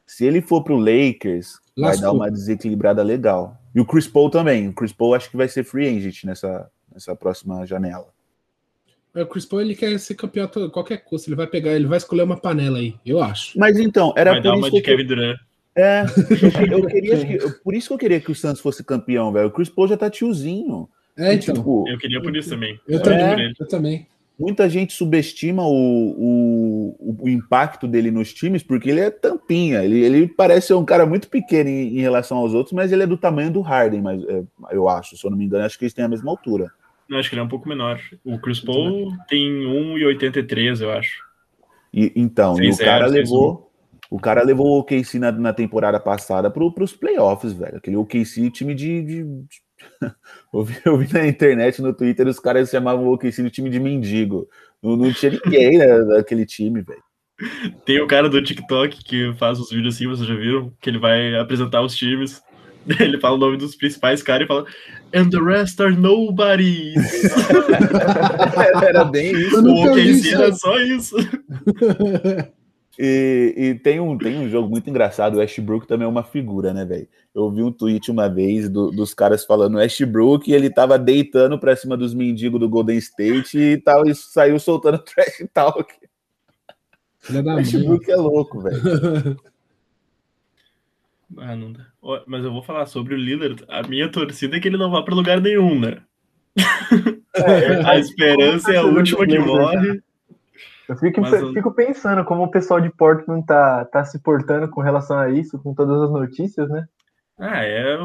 Speaker 1: Se ele for para o Lakers, Lascou. vai dar uma desequilibrada legal. E o Chris Paul também. O Chris Paul acho que vai ser free agent nessa, nessa próxima janela.
Speaker 3: É, o Chris Paul ele quer ser campeão a qualquer custo. Ele vai pegar, ele vai escolher uma panela aí, eu acho.
Speaker 1: Mas então, era
Speaker 2: vai por dar isso uma de Kevin Durant.
Speaker 1: É, eu queria que, por isso que eu queria que o Santos fosse campeão, velho. O Chris Paul já tá tiozinho.
Speaker 3: É, então.
Speaker 2: Tipo, eu queria por isso também.
Speaker 3: Eu, é, também, eu também.
Speaker 1: Muita gente subestima o, o, o, impacto dele nos times porque ele é tampinha. Ele, ele parece ser um cara muito pequeno em, em relação aos outros, mas ele é do tamanho do Harden, mas é, eu acho, se eu não me engano, acho que eles têm a mesma altura.
Speaker 2: Não, acho que ele é um pouco menor. O Chris Paul tem 1,83, eu acho.
Speaker 1: E, então, e o cara levou o cara levou o OKC na, na temporada passada para os playoffs, velho. Aquele OKC time de. de, de... eu, vi, eu, vi, na internet, no Twitter, os caras chamavam o OKC de time de mendigo. Não, não tinha ninguém né, daquele time, velho.
Speaker 2: Tem o cara do TikTok que faz os vídeos assim, vocês já viram? Que ele vai apresentar os times. Ele fala o nome dos principais caras e fala And the rest are nobody.
Speaker 1: era bem isso.
Speaker 2: O OKC era só isso.
Speaker 1: E, e, tem, um, tem um jogo muito engraçado, o Westbrook também é uma figura, né, velho? Eu vi um tweet uma vez do, dos caras falando Westbrook e ele tava deitando pra cima dos mendigos do Golden State e, tal, e saiu soltando trash talk. Westbrook é louco, velho.
Speaker 2: ah, não dá. Mas eu vou falar sobre o Lillard. A minha torcida é que ele não vá para lugar nenhum, né? É, a esperança é a última que morre.
Speaker 4: Eu fico, eu... fico pensando como o pessoal de Portland tá, tá se portando com relação a isso, com todas as notícias, né?
Speaker 2: Ah, é,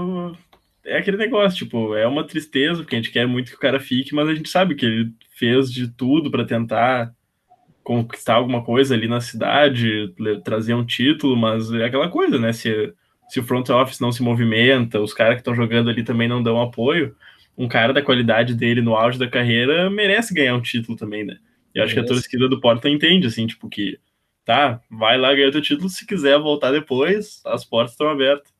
Speaker 2: é aquele negócio, tipo, é uma tristeza, porque a gente quer muito que o cara fique, mas a gente sabe que ele fez de tudo para tentar conquistar alguma coisa ali na cidade, trazer um título, mas é aquela coisa, né? Se, se o front office não se movimenta, os caras que estão jogando ali também não dão apoio, um cara da qualidade dele no auge da carreira merece ganhar um título também, né? E acho que a torcida do Portland entende, assim, tipo, que tá, vai lá ganhar teu título, se quiser voltar depois, as portas estão abertas.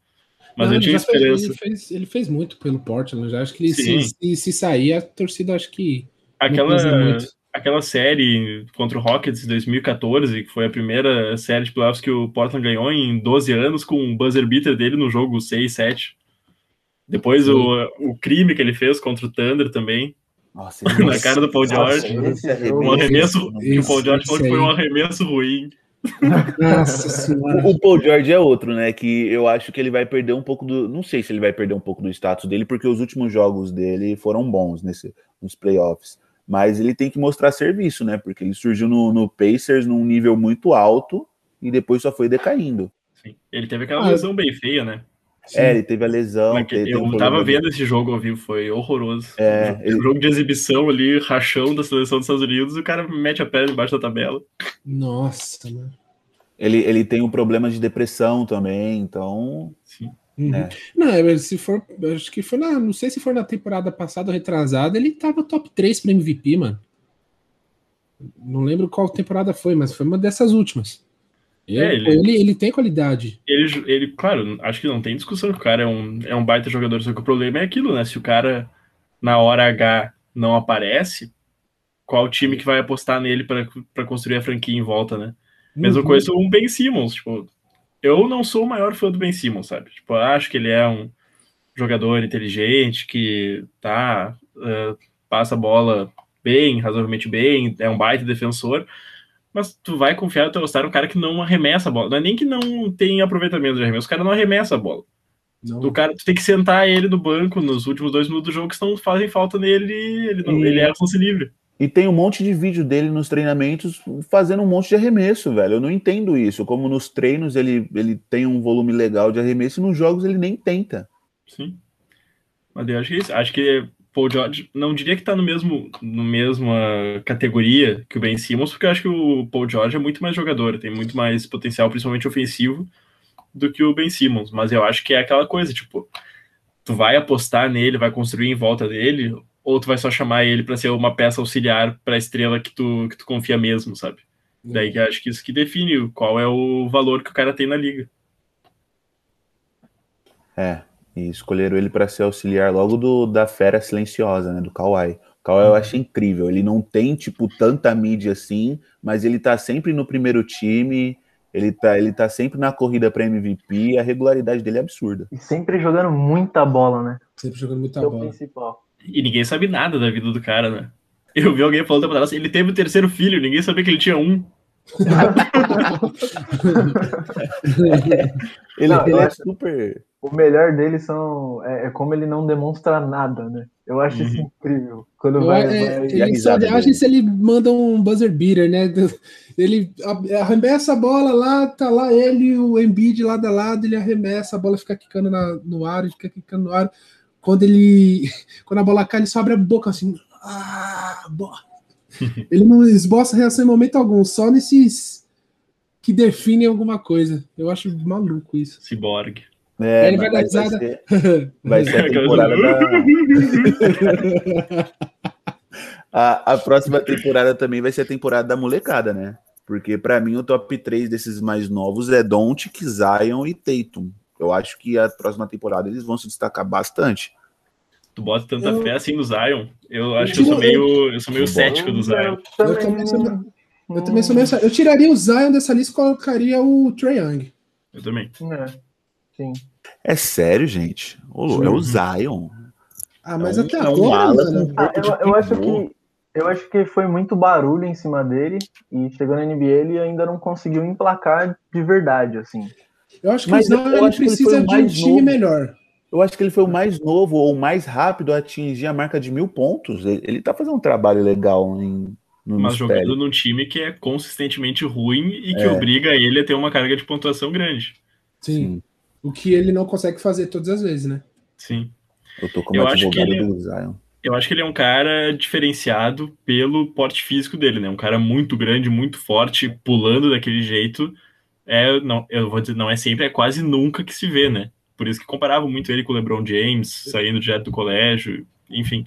Speaker 2: Mas Não, eu tinha esperança.
Speaker 3: Fez, ele, fez, ele fez muito pelo Portland, já acho que ele, se, se, se, sair, a torcida acho que.
Speaker 2: Aquela, aquela série contra o Rockets em 2014, que foi a primeira série de playoffs que o Portland ganhou em 12 anos, com o buzzer beater dele no jogo 6, 7. Depois o, o crime que ele fez contra o Thunder também.
Speaker 1: Nossa,
Speaker 2: na cara do Paul George. Nossa, um arremesso. Esse, o Paul George falou que foi um arremesso ruim.
Speaker 1: Nossa senhora. O Paul George é outro, né? Que eu acho que ele vai perder um pouco do. Não sei se ele vai perder um pouco do status dele, porque os últimos jogos dele foram bons nesse, nos playoffs. Mas ele tem que mostrar serviço, né? Porque ele surgiu no, no Pacers num nível muito alto e depois só foi decaindo.
Speaker 2: Sim. Ele teve aquela ah, lesão bem feia, né?
Speaker 1: Sim. É, ele teve a lesão. Teve,
Speaker 2: eu
Speaker 1: teve
Speaker 2: tava vendo esse jogo ao vivo, foi horroroso. É, ele... jogo de exibição ali, rachão da seleção dos Estados Unidos, o cara mete a perna embaixo da tabela.
Speaker 3: Nossa, mano.
Speaker 1: Ele, ele tem um problema de depressão também, então. Sim.
Speaker 3: Uhum. É. Não, se for. Acho que foi na. Não sei se foi na temporada passada ou retrasada, ele tava top 3 para MVP, mano. Não lembro qual temporada foi, mas foi uma dessas últimas. Ele, é, ele, ele, ele, tem qualidade.
Speaker 2: Ele, ele, claro, acho que não tem discussão que o cara é um, é um baita jogador, só que o problema é aquilo, né? Se o cara na hora H não aparece, qual time que vai apostar nele para construir a franquia em volta, né? Mesma uhum. coisa um Ben Simmons, tipo, eu não sou o maior fã do Ben Simmons, sabe? Tipo, acho que ele é um jogador inteligente, que tá, uh, passa a bola bem, razoavelmente bem, é um baita defensor, mas tu vai confiar no teu um cara que não arremessa a bola. Não é nem que não tem aproveitamento de arremesso, o cara não arremessa a bola. Não. O cara, tu tem que sentar ele no banco nos últimos dois minutos do jogo que não fazem falta nele ele, não, e... ele é lance livre.
Speaker 1: E tem um monte de vídeo dele nos treinamentos fazendo um monte de arremesso, velho. Eu não entendo isso. Como nos treinos ele, ele tem um volume legal de arremesso e nos jogos ele nem tenta.
Speaker 2: Sim. Mas eu acho que é. Acho que Paul George, não diria que tá no mesmo, no mesma categoria que o Ben Simmons, porque eu acho que o Paul George é muito mais jogador, tem muito mais potencial, principalmente ofensivo, do que o Ben Simmons. Mas eu acho que é aquela coisa, tipo, tu vai apostar nele, vai construir em volta dele, ou tu vai só chamar ele para ser uma peça auxiliar para a estrela que tu, que tu confia mesmo, sabe? Daí que acho que isso que define qual é o valor que o cara tem na liga.
Speaker 1: É, e escolheram ele para ser auxiliar logo do, da fera silenciosa, né? Do Kawhi. O Kawhi eu uhum. acho incrível. Ele não tem, tipo, tanta mídia assim, mas ele tá sempre no primeiro time. Ele tá, ele tá sempre na corrida para MVP. A regularidade dele é absurda.
Speaker 4: E sempre jogando muita bola, né?
Speaker 3: Sempre jogando muita é bola.
Speaker 4: principal.
Speaker 2: E ninguém sabe nada da vida do cara, né? Eu vi alguém falando temporada ele teve o terceiro filho, ninguém sabia que ele tinha um.
Speaker 1: Ele, não, ele é super
Speaker 4: o melhor dele são é, é, como ele não demonstra nada, né? Eu acho uhum. isso incrível. Quando vai,
Speaker 3: é, vai... Ele só age se ele manda um buzzer beater, né? Ele arremessa a bola lá, tá lá ele o Embiid lado a lado, ele arremessa, a bola fica quicando na, no ar, ele fica quicando no ar. Quando ele quando a bola cai, ele só abre a boca assim, ah, boa. ele não esboça reação em momento algum, só nesses que definem alguma coisa. Eu acho maluco isso.
Speaker 2: Cyborg.
Speaker 3: É, ele vai dar risada.
Speaker 1: Vai ser, vai ser a temporada da. a, a próxima temporada também vai ser a temporada da molecada, né? Porque para mim o top 3 desses mais novos é Doncic, Zion e Tatum. Eu acho que a próxima temporada eles vão se destacar bastante.
Speaker 2: Tu bota tanta eu... fé assim no Zion? Eu acho que eu sou meio, eu sou meio cético do Zion.
Speaker 3: Eu também, sou, eu também sou meio Eu tiraria o Zion dessa lista e colocaria o Trae Young.
Speaker 2: Eu também.
Speaker 4: É. Sim.
Speaker 1: É sério, gente? O, é o Zion.
Speaker 3: Ah, mas é um, até é agora.
Speaker 4: Um ah, eu, eu acho que eu acho que foi muito barulho em cima dele e chegou na NBA ele ainda não conseguiu emplacar de verdade, assim.
Speaker 3: Eu acho que mas o Zion ele precisa de um time novo. melhor.
Speaker 1: Eu acho que ele foi o mais novo ou mais rápido a atingir a marca de mil pontos. Ele, ele tá fazendo um trabalho legal em,
Speaker 2: no Mas jogando num time que é consistentemente ruim e que é. obriga ele a ter uma carga de pontuação grande.
Speaker 3: Sim. Sim. O que ele não consegue fazer todas as vezes, né?
Speaker 2: Sim.
Speaker 1: Eu tô como eu advogado ele, do Zion.
Speaker 2: Eu acho que ele é um cara diferenciado pelo porte físico dele, né? Um cara muito grande, muito forte, pulando daquele jeito. É, não, eu vou dizer, não é sempre, é quase nunca que se vê, né? Por isso que comparava muito ele com o LeBron James, saindo direto do colégio, enfim.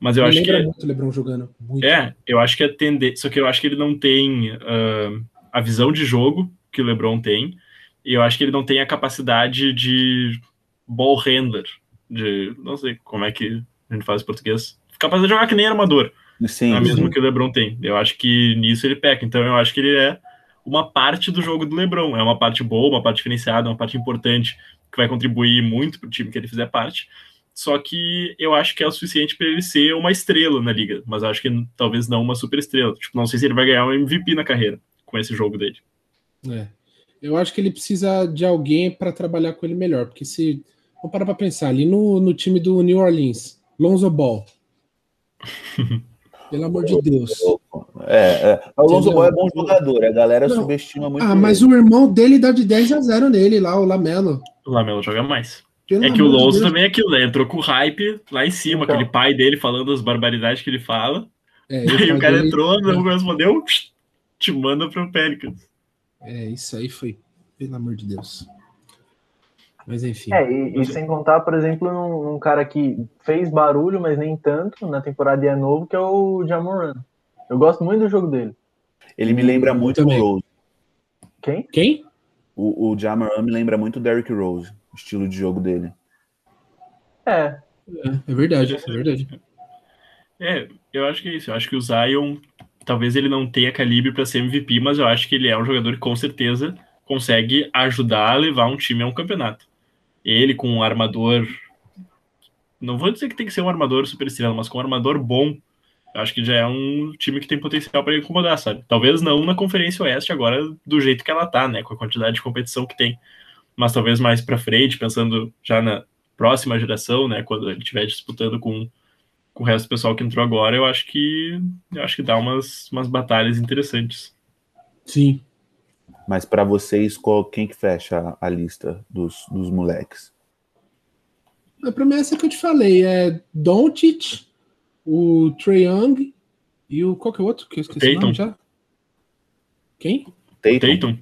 Speaker 2: Mas eu, acho que. É
Speaker 3: muito o LeBron jogando. Muito.
Speaker 2: É, eu acho que é tendência. Só que eu acho que ele não tem uh, a visão de jogo que o LeBron tem. E eu acho que ele não tem a capacidade de ball handler, de não sei como é que a gente faz em português, capaz de jogar que nem armador. Sim, a mesma que o LeBron tem. Eu acho que nisso ele peca. Então eu acho que ele é uma parte do jogo do LeBron. É uma parte boa, uma parte diferenciada, uma parte importante que vai contribuir muito para o time que ele fizer parte. Só que eu acho que é o suficiente para ele ser uma estrela na liga, mas acho que talvez não uma super estrela. Tipo, não sei se ele vai ganhar um MVP na carreira com esse jogo dele.
Speaker 3: É. Eu acho que ele precisa de alguém para trabalhar com ele melhor, porque se vamos parar para pensar ali no, no time do New Orleans, Lonzo Ball. Pelo amor de Deus.
Speaker 1: É, é. O Alonso Ball é bom jogador, a galera não. subestima muito.
Speaker 3: Ah, mas ele. o irmão dele dá de 10 a 0 nele lá, o Lamelo.
Speaker 2: O Lamelo joga mais. Pelo é que o Lonzo de também é aquilo, né? Entrou com hype lá em cima, então. aquele pai dele falando as barbaridades que ele fala. É, aí o cara dele... entrou, não é. respondeu, te manda pro Pelicans.
Speaker 3: É, isso aí foi, pelo amor de Deus. Mas enfim.
Speaker 4: É, e, e sem contar, por exemplo, num, num, cara que fez barulho, mas nem tanto, na temporada e é novo, que é o Jamoran. Eu gosto muito do jogo dele.
Speaker 1: Ele me lembra muito o Rose.
Speaker 4: Quem?
Speaker 3: Quem?
Speaker 1: O, o Jamoran me lembra muito o Derrick Rose, o estilo de jogo dele.
Speaker 4: É.
Speaker 3: É, é verdade, é verdade.
Speaker 2: É, eu acho que é isso. Eu acho que o Zion, talvez ele não tenha calibre para ser MVP, mas eu acho que ele é um jogador que com certeza consegue ajudar a levar um time a um campeonato. Ele com um armador. Não vou dizer que tem que ser um armador super estrela, mas com um armador bom, acho que já é um time que tem potencial para incomodar, sabe? Talvez não na Conferência Oeste agora do jeito que ela tá, né, com a quantidade de competição que tem, mas talvez mais para frente, pensando já na próxima geração, né, quando ele estiver disputando com, com o resto do pessoal que entrou agora, eu acho que eu acho que dá umas, umas batalhas interessantes.
Speaker 3: Sim.
Speaker 1: Mas para vocês, qual, quem que fecha a lista dos, dos moleques?
Speaker 3: A promessa que eu te falei é Doncic, o Trae Young e o qual que é o outro que eu esqueci Tatum. o nome já? Quem?
Speaker 2: Tatum.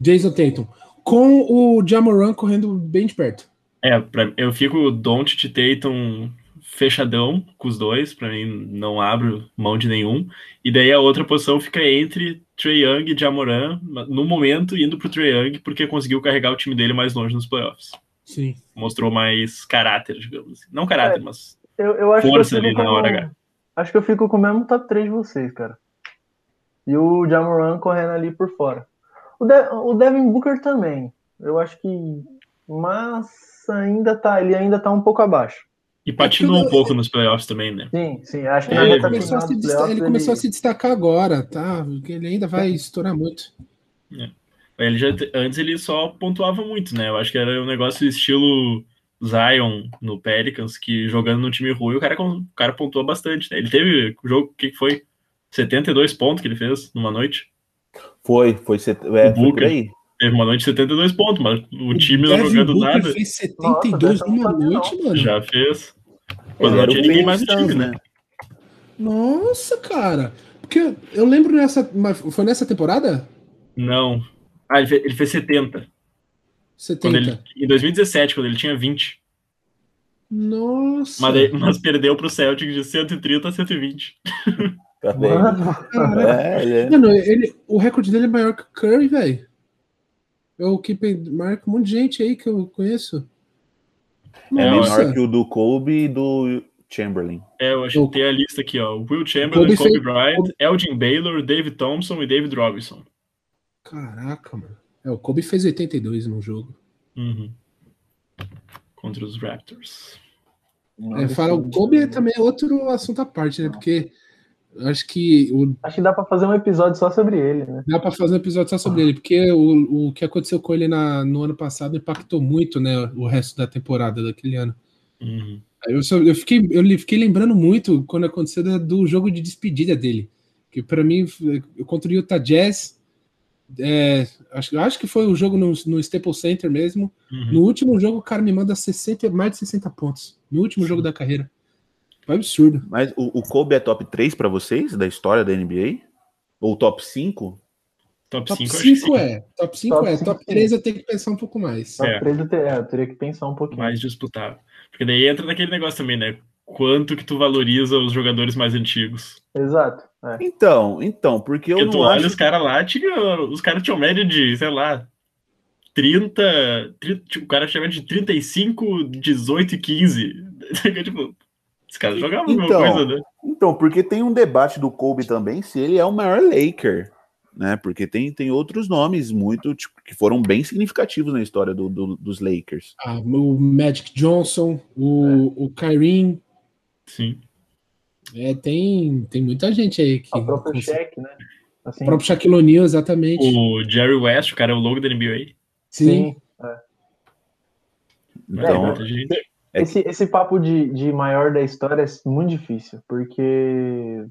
Speaker 3: Jason Tatum. Com o Jamoran correndo bem de perto.
Speaker 2: É, pra, eu fico Doncic Tatum fechadão com os dois, para mim não abro mão de nenhum. E daí a outra posição fica entre Trey Young e Jamoran, no momento indo pro Trey Young, porque conseguiu carregar o time dele mais longe nos playoffs.
Speaker 3: Sim.
Speaker 2: Mostrou mais caráter, digamos assim. Não caráter, é, mas
Speaker 4: eu, eu força ali na hora H. Acho que eu fico com o mesmo top 3 de vocês, cara. E o Jamoran correndo ali por fora. O, De o Devin Booker também. Eu acho que. Mas ainda tá. Ele ainda tá um pouco abaixo.
Speaker 2: E patinou um pouco nos playoffs também, né?
Speaker 4: Sim, sim. Acho que
Speaker 3: ele, ele começou, a se, playoffs, ele começou a se destacar agora, tá? Ele ainda vai estourar muito.
Speaker 2: É. Ele já, antes ele só pontuava muito, né? Eu acho que era um negócio estilo Zion no Pelicans, que jogando no time ruim, o cara, o cara pontua bastante, né? Ele teve o jogo, o que foi? 72 pontos que ele fez numa noite?
Speaker 1: Foi, foi, é, foi por aí.
Speaker 2: Teve uma noite de 72 pontos, mas o time não jogando Booker nada.
Speaker 3: fez 72 Nossa, numa noite, mano.
Speaker 2: Já fez. Quando não tinha ninguém mais no time, né?
Speaker 3: Nossa, cara. Porque eu lembro nessa. Foi nessa temporada?
Speaker 2: Não. Ah, ele fez, ele fez 70.
Speaker 3: 70.
Speaker 2: Ele, em 2017, quando ele tinha 20.
Speaker 3: Nossa.
Speaker 2: Mas, mas perdeu pro Celtic de 130 a 120.
Speaker 1: Tá Mano,
Speaker 3: é, é. Mano, ele, o recorde dele é maior que o Curry, velho. É o que marca um monte de gente aí que eu conheço.
Speaker 1: É maior que o do Kobe e do Chamberlain.
Speaker 2: É, eu acho que tem a lista aqui, ó. Will Chamberlain, Kobe, Kobe Bryant, Kobe... Elgin Baylor, David Thompson e David Robinson.
Speaker 3: Caraca, mano. É, o Kobe fez 82 no jogo.
Speaker 2: Uhum. Contra os Raptors.
Speaker 3: É, fala, o Kobe é também é outro assunto à parte, né? Porque Acho que. O...
Speaker 4: Acho que dá para fazer um episódio só sobre ele, né?
Speaker 3: Dá para fazer um episódio só sobre ah. ele, porque o, o que aconteceu com ele na, no ano passado impactou muito, né? O resto da temporada daquele ano.
Speaker 2: Uhum.
Speaker 3: Eu, só, eu, fiquei, eu fiquei lembrando muito quando aconteceu do, do jogo de despedida dele. Que para mim, contra o Utah Jazz, é, acho, acho que foi o jogo no, no Staples Center mesmo. Uhum. No último jogo, o cara me manda 60, mais de 60 pontos. No último Sim. jogo da carreira. Foi absurdo.
Speaker 1: Mas o, o Kobe é top 3 para vocês da história da NBA? Ou top 5?
Speaker 3: Top, top 5, 5 é. Top 5 top é. 5 top 3 eu tenho que pensar um pouco mais.
Speaker 4: Top é. 3 eu, ter, é, eu teria que pensar um pouquinho.
Speaker 2: Mais disputável. Porque daí entra naquele negócio também, né? Quanto que tu valoriza os jogadores mais antigos.
Speaker 4: Exato.
Speaker 1: É. Então, então, porque eu
Speaker 2: porque
Speaker 1: não
Speaker 2: tu olha os caras lá, tinha, os caras tinham média de, sei lá, 30, 30 o cara tinha média de 35, 18 e 15. tipo, os caras jogavam então, alguma coisa, né?
Speaker 1: Então, porque tem um debate do Kobe também se ele é o maior Laker, né? Porque tem, tem outros nomes muito tipo, que foram bem significativos na história do, do, dos Lakers.
Speaker 3: Ah, o Magic Johnson, o, é. o Kyrie.
Speaker 2: Sim.
Speaker 3: É, tem, tem muita gente aí que.
Speaker 4: O próprio Shaq, né?
Speaker 3: Assim, o próprio Shaquille O'Neal, exatamente.
Speaker 2: O Jerry West, o cara é o logo da NBA.
Speaker 3: Sim. Sim.
Speaker 1: É. Então,
Speaker 4: é, esse, esse papo de, de maior da história é muito difícil, porque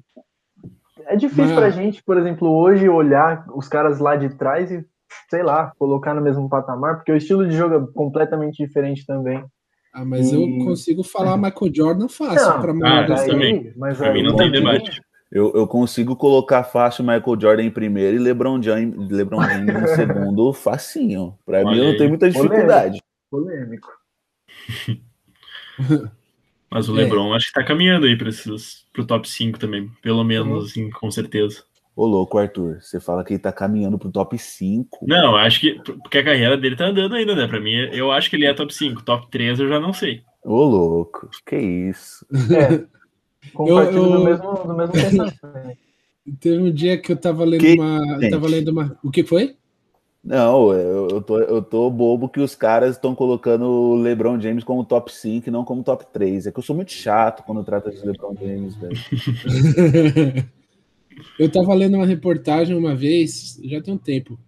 Speaker 4: é difícil Mas... pra gente, por exemplo, hoje olhar os caras lá de trás e, sei lá, colocar no mesmo patamar, porque o estilo de jogo é completamente diferente também.
Speaker 3: Ah, mas e... eu consigo falar Michael Jordan fácil para
Speaker 2: maior ah, também. Mas pra mim não tem debate.
Speaker 1: Eu, eu consigo colocar fácil Michael Jordan em primeiro e LeBron James, LeBron James em segundo, facinho. Para mim, eu não tenho muita dificuldade.
Speaker 4: Polêmico.
Speaker 2: Mas o é. LeBron acho que tá caminhando aí para o top 5 também, pelo menos, uhum. assim, com certeza.
Speaker 1: Ô, louco, Arthur, você fala que ele tá caminhando pro top 5.
Speaker 2: Não, acho que. Porque a carreira dele tá andando ainda, né? Pra mim, eu acho que ele é top 5. Top 3 eu já não sei.
Speaker 1: Ô, louco, que isso.
Speaker 4: É. Compartilho eu, eu... do mesmo, do mesmo pensamento.
Speaker 3: Teve um dia que eu tava lendo que... uma. Eu tava lendo uma. O que foi?
Speaker 1: Não, eu, tô, eu tô bobo que os caras estão colocando o LeBron James como top 5 e não como top 3. É que eu sou muito chato quando trata de LeBron James, velho.
Speaker 3: eu tava lendo uma reportagem uma vez, já tem um tempo,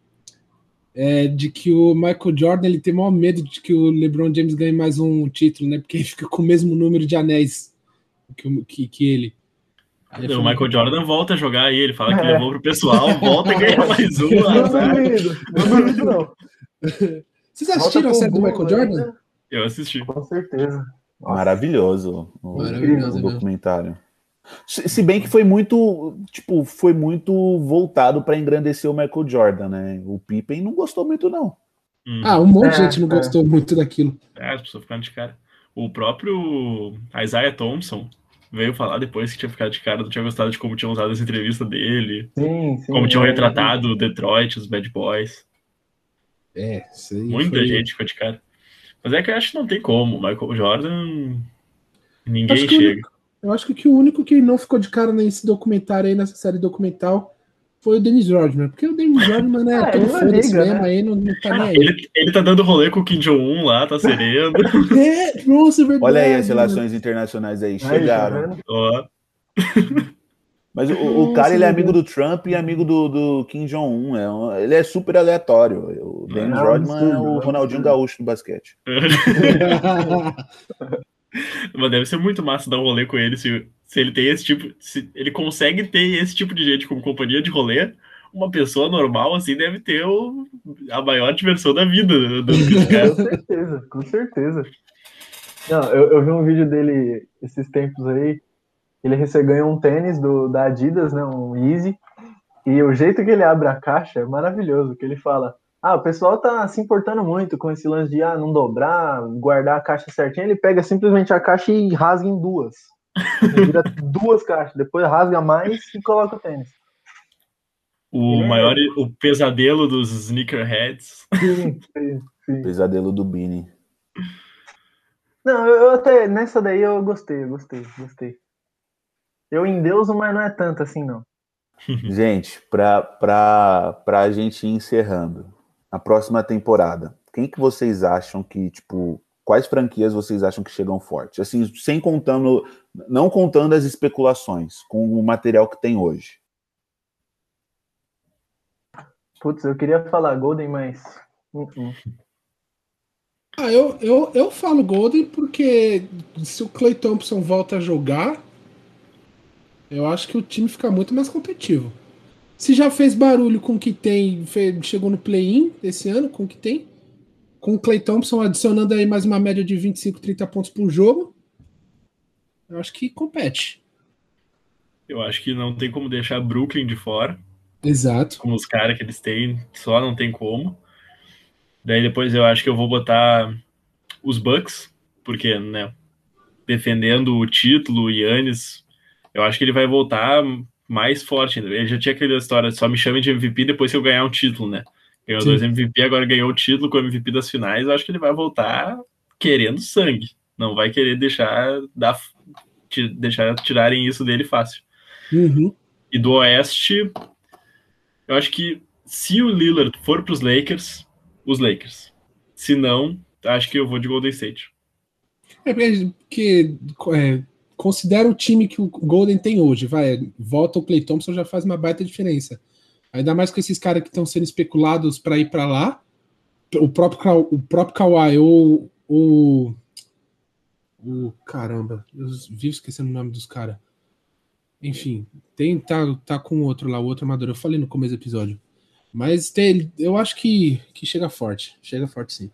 Speaker 3: é, de que o Michael Jordan ele tem maior medo de que o LeBron James ganhe mais um título, né? Porque ele fica com o mesmo número de anéis que, que, que ele.
Speaker 2: O Michael Jordan volta a jogar aí, ele fala é. que levou pro pessoal, volta e ganha mais um. Não duvido, não duvido,
Speaker 3: não. Vocês assistiram a série do Michael Jordan?
Speaker 2: Eu assisti.
Speaker 4: Com certeza.
Speaker 1: Maravilhoso. O, Maravilhoso, o documentário. Se bem que foi muito, tipo, foi muito voltado para engrandecer o Michael Jordan, né? O Pippen não gostou muito, não.
Speaker 3: Hum. Ah, um monte de é, gente não é. gostou muito daquilo.
Speaker 2: É, as pessoas ficaram de cara. O próprio Isaiah Thompson veio falar depois que tinha ficado de cara, não tinha gostado de como tinham usado essa entrevista dele.
Speaker 4: Sim, sim,
Speaker 2: como tinham é, retratado o Detroit, os Bad Boys.
Speaker 3: É, sim.
Speaker 2: Muita foi... gente ficou de cara. Mas é que eu acho que não tem como. Michael Jordan. Ninguém chega.
Speaker 3: eu acho que o único que não ficou de cara nesse documentário aí, nessa série documental, foi o Dennis Rodman, porque o Dennis Rodman, é, tão foda-se mesmo, né? aí não, não tá nem aí.
Speaker 2: Ele, ele tá dando rolê com o Kim Jong-un lá, tá sereno.
Speaker 3: é, nossa, é verdade.
Speaker 1: Olha aí as relações internacionais aí, chegaram. Ó. Mas o, o cara, ele é amigo do Trump e amigo do, do Kim Jong-un. É um, ele é super aleatório. O Dennis Rodman é o Ronaldinho Gaúcho do basquete.
Speaker 2: Mas deve ser muito massa dar um rolê com ele se, se ele tem esse tipo. Se ele consegue ter esse tipo de gente como companhia de rolê. Uma pessoa normal assim deve ter o, a maior diversão da vida.
Speaker 4: Do, com certeza, com certeza. Não, eu, eu vi um vídeo dele esses tempos aí. Ele ganhou um tênis do, da Adidas, né? Um Easy. E o jeito que ele abre a caixa é maravilhoso, que ele fala ah, o pessoal tá se importando muito com esse lance de ah, não dobrar, guardar a caixa certinha. Ele pega simplesmente a caixa e rasga em duas. Ele vira duas caixas, depois rasga mais e coloca o tênis.
Speaker 2: O é... maior, o pesadelo dos sneakerheads.
Speaker 1: Sim, sim, sim. Pesadelo do Bini.
Speaker 4: Não, eu até nessa daí eu gostei, eu gostei, gostei. Eu em Deus, mas não é tanto assim, não.
Speaker 1: Gente, pra, pra, pra gente ir encerrando, a próxima temporada, quem que vocês acham que, tipo, quais franquias vocês acham que chegam forte? Assim, sem contando, não contando as especulações, com o material que tem hoje.
Speaker 4: Putz, eu queria falar Golden, mas. Uh -uh.
Speaker 3: Ah, eu, eu, eu falo Golden porque se o Clay Thompson volta a jogar, eu acho que o time fica muito mais competitivo. Se já fez barulho com o que tem, chegou no play-in esse ano, com o que tem, com o Clay Thompson adicionando aí mais uma média de 25, 30 pontos por jogo, eu acho que compete.
Speaker 2: Eu acho que não tem como deixar Brooklyn de fora.
Speaker 3: Exato.
Speaker 2: Com os caras que eles têm, só não tem como. Daí depois eu acho que eu vou botar os Bucks, porque, né, defendendo o título, o Yannis, eu acho que ele vai voltar mais forte ainda. Ele já tinha aquela história, só me chame de MVP depois que eu ganhar um título, né? Ganhou Sim. dois MVP, agora ganhou o título com o MVP das finais. Eu acho que ele vai voltar querendo sangue. Não vai querer deixar dar, deixar tirarem isso dele fácil.
Speaker 3: Uhum.
Speaker 2: E do Oeste, eu acho que se o Lillard for para os Lakers, os Lakers. Se não, acho que eu vou de Golden State.
Speaker 3: É porque é, considera o time que o Golden tem hoje, vai, volta o Clay Thompson já faz uma baita diferença. Ainda mais com esses caras que estão sendo especulados para ir para lá, o próprio o próprio Kawhi ou o o caramba, eu vivo esquecendo o nome dos caras. Enfim, tem tá tá com outro lá, o outro amador. Eu falei no começo do episódio. Mas tem, eu acho que, que chega forte. Chega forte sim.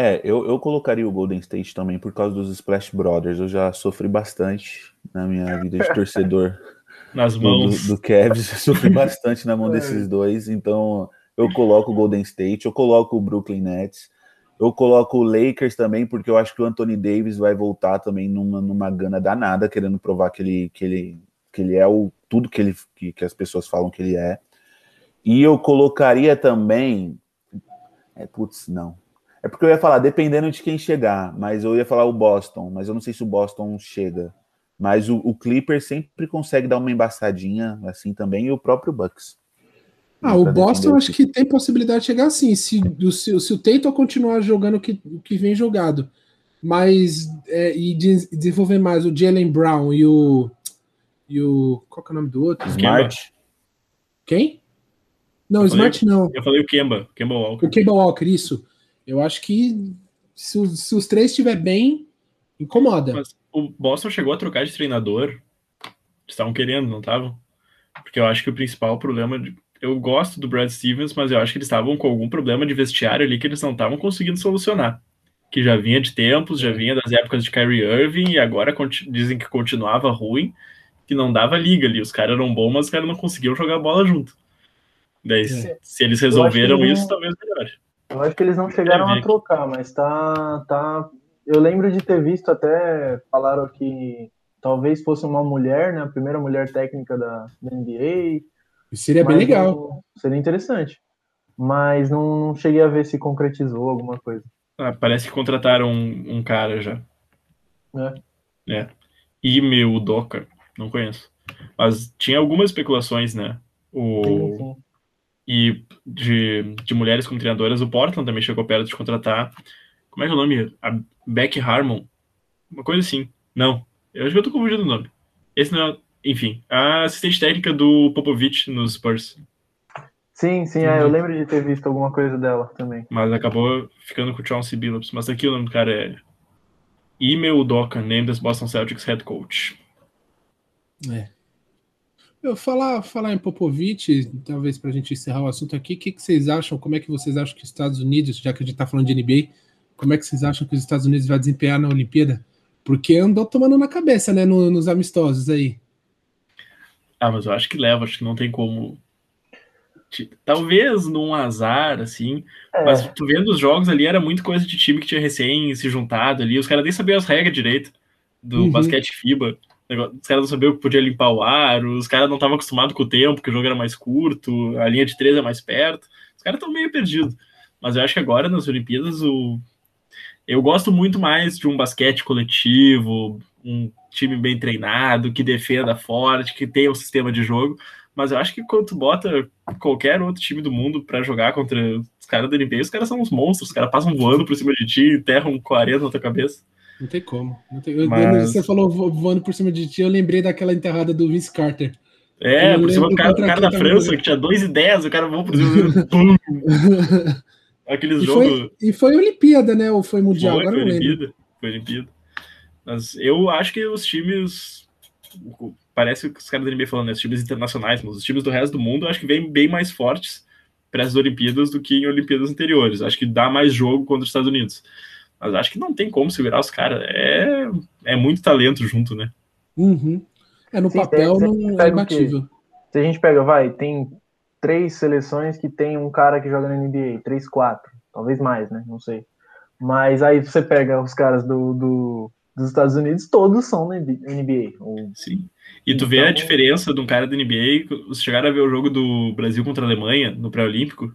Speaker 1: É, eu, eu colocaria o Golden State também por causa dos Splash Brothers. Eu já sofri bastante na minha vida de torcedor.
Speaker 2: Nas mãos.
Speaker 1: Do, do Cavs, eu sofri bastante na mão desses dois. Então, eu coloco o Golden State, eu coloco o Brooklyn Nets, eu coloco o Lakers também, porque eu acho que o Anthony Davis vai voltar também numa, numa gana danada, querendo provar que ele, que ele, que ele é o tudo que ele que, que as pessoas falam que ele é. E eu colocaria também. É, putz, não. É porque eu ia falar, dependendo de quem chegar, mas eu ia falar o Boston, mas eu não sei se o Boston chega. Mas o, o Clipper sempre consegue dar uma embaçadinha assim também, e o próprio Bucks.
Speaker 3: Ah, o Boston acho que tem possibilidade de chegar assim, se, se, se o Tatum continuar jogando o que, o que vem jogado, mas é, e de, desenvolver mais o Jalen Brown e o e o. Qual que é o nome do outro?
Speaker 1: Smart.
Speaker 3: Quem? Não, eu Smart
Speaker 2: falei,
Speaker 3: não.
Speaker 2: Eu falei o Kemba, Kemba Walker.
Speaker 3: O Kemba Walker, isso. Eu acho que se, se os três estiver bem, incomoda. Mas
Speaker 2: o Boston chegou a trocar de treinador. Estavam querendo, não estavam? Porque eu acho que o principal problema. De... Eu gosto do Brad Stevens, mas eu acho que eles estavam com algum problema de vestiário ali que eles não estavam conseguindo solucionar. Que já vinha de tempos, já vinha das épocas de Kyrie Irving e agora dizem que continuava ruim que não dava liga ali. Os caras eram bons, mas os caras não conseguiam jogar bola junto. Daí, é. se eles resolveram isso, não, talvez melhore.
Speaker 4: Eu acho que eles não chegaram a trocar, mas tá, tá. Eu lembro de ter visto até falaram que talvez fosse uma mulher, né? A primeira mulher técnica da, da NBA.
Speaker 3: Seria bem legal. Não,
Speaker 4: seria interessante. Mas não, não, cheguei a ver se concretizou alguma coisa.
Speaker 2: Ah, parece que contrataram um, um cara já.
Speaker 4: É.
Speaker 2: É. E meu Docker. Não conheço. Mas tinha algumas especulações, né? O... Sim, sim. E de, de mulheres como treinadoras, o Portland também chegou perto de contratar. Como é que é o nome? A Beck Harmon. Uma coisa assim. Não. Eu acho que eu tô confundindo o nome. Esse não é. Enfim, a assistente técnica do Popovich nos Spurs.
Speaker 4: Sim, sim, é, eu uhum. lembro de ter visto alguma coisa dela também.
Speaker 2: Mas acabou ficando com o Chauncey Billups. Mas aqui o nome do cara é Ime Udoka, named as Boston Celtics head coach.
Speaker 3: É. Eu falar, falar em Popovich, talvez para a gente encerrar o assunto aqui, o que, que, vocês acham? Como é que vocês acham que os Estados Unidos, já que a gente está falando de NBA, como é que vocês acham que os Estados Unidos vai desempenhar na Olimpíada? Porque andou tomando na cabeça, né, no, nos amistosos aí.
Speaker 2: Ah, mas eu acho que leva, acho que não tem como. Talvez num azar, assim, é. mas tu vendo os jogos ali, era muito coisa de time que tinha recém se juntado ali, os caras nem sabiam as regras direito do uhum. basquete FIBA. Os caras não sabiam que podia limpar o ar, os caras não estavam acostumados com o tempo, que o jogo era mais curto, a linha de três é mais perto. Os caras estão meio perdidos. Mas eu acho que agora nas Olimpíadas o... eu gosto muito mais de um basquete coletivo, um time bem treinado, que defenda forte, que tenha um sistema de jogo. Mas eu acho que quando tu bota qualquer outro time do mundo para jogar contra os caras da NBA, os caras são uns monstros, os caras passam voando por cima de ti, enterram 40 na tua cabeça.
Speaker 3: Não tem como. Não tem... Mas... Você falou voando por cima de ti, eu lembrei daquela enterrada do Vince Carter.
Speaker 2: É, por cima do cara, cara da França, que tinha 2 e 10, o cara voou por cima. Aqueles jogos.
Speaker 3: e foi Olimpíada, né? Ou foi Mundial? Foi, Agora foi não Olimpíada, lembro.
Speaker 2: Foi Olimpíada. Mas eu acho que os times. Parece que os caras da NBA falando, né? Os times internacionais, mas os times do resto do mundo acho que vêm bem mais fortes para as Olimpíadas do que em Olimpíadas anteriores. Acho que dá mais jogo contra os Estados Unidos. Mas acho que não tem como segurar os caras. É, é muito talento junto, né?
Speaker 3: Uhum. É, no Sim, papel não é imbatível.
Speaker 4: Se a gente pega, vai, tem três seleções que tem um cara que joga na NBA, três, quatro, talvez mais, né? Não sei. Mas aí você pega os caras do, do dos Estados Unidos, todos são na NBA.
Speaker 2: Sim. E tu então... vê a então, diferença de um cara da NBA, vocês chegaram a ver o jogo do Brasil contra a Alemanha no pré-olímpico?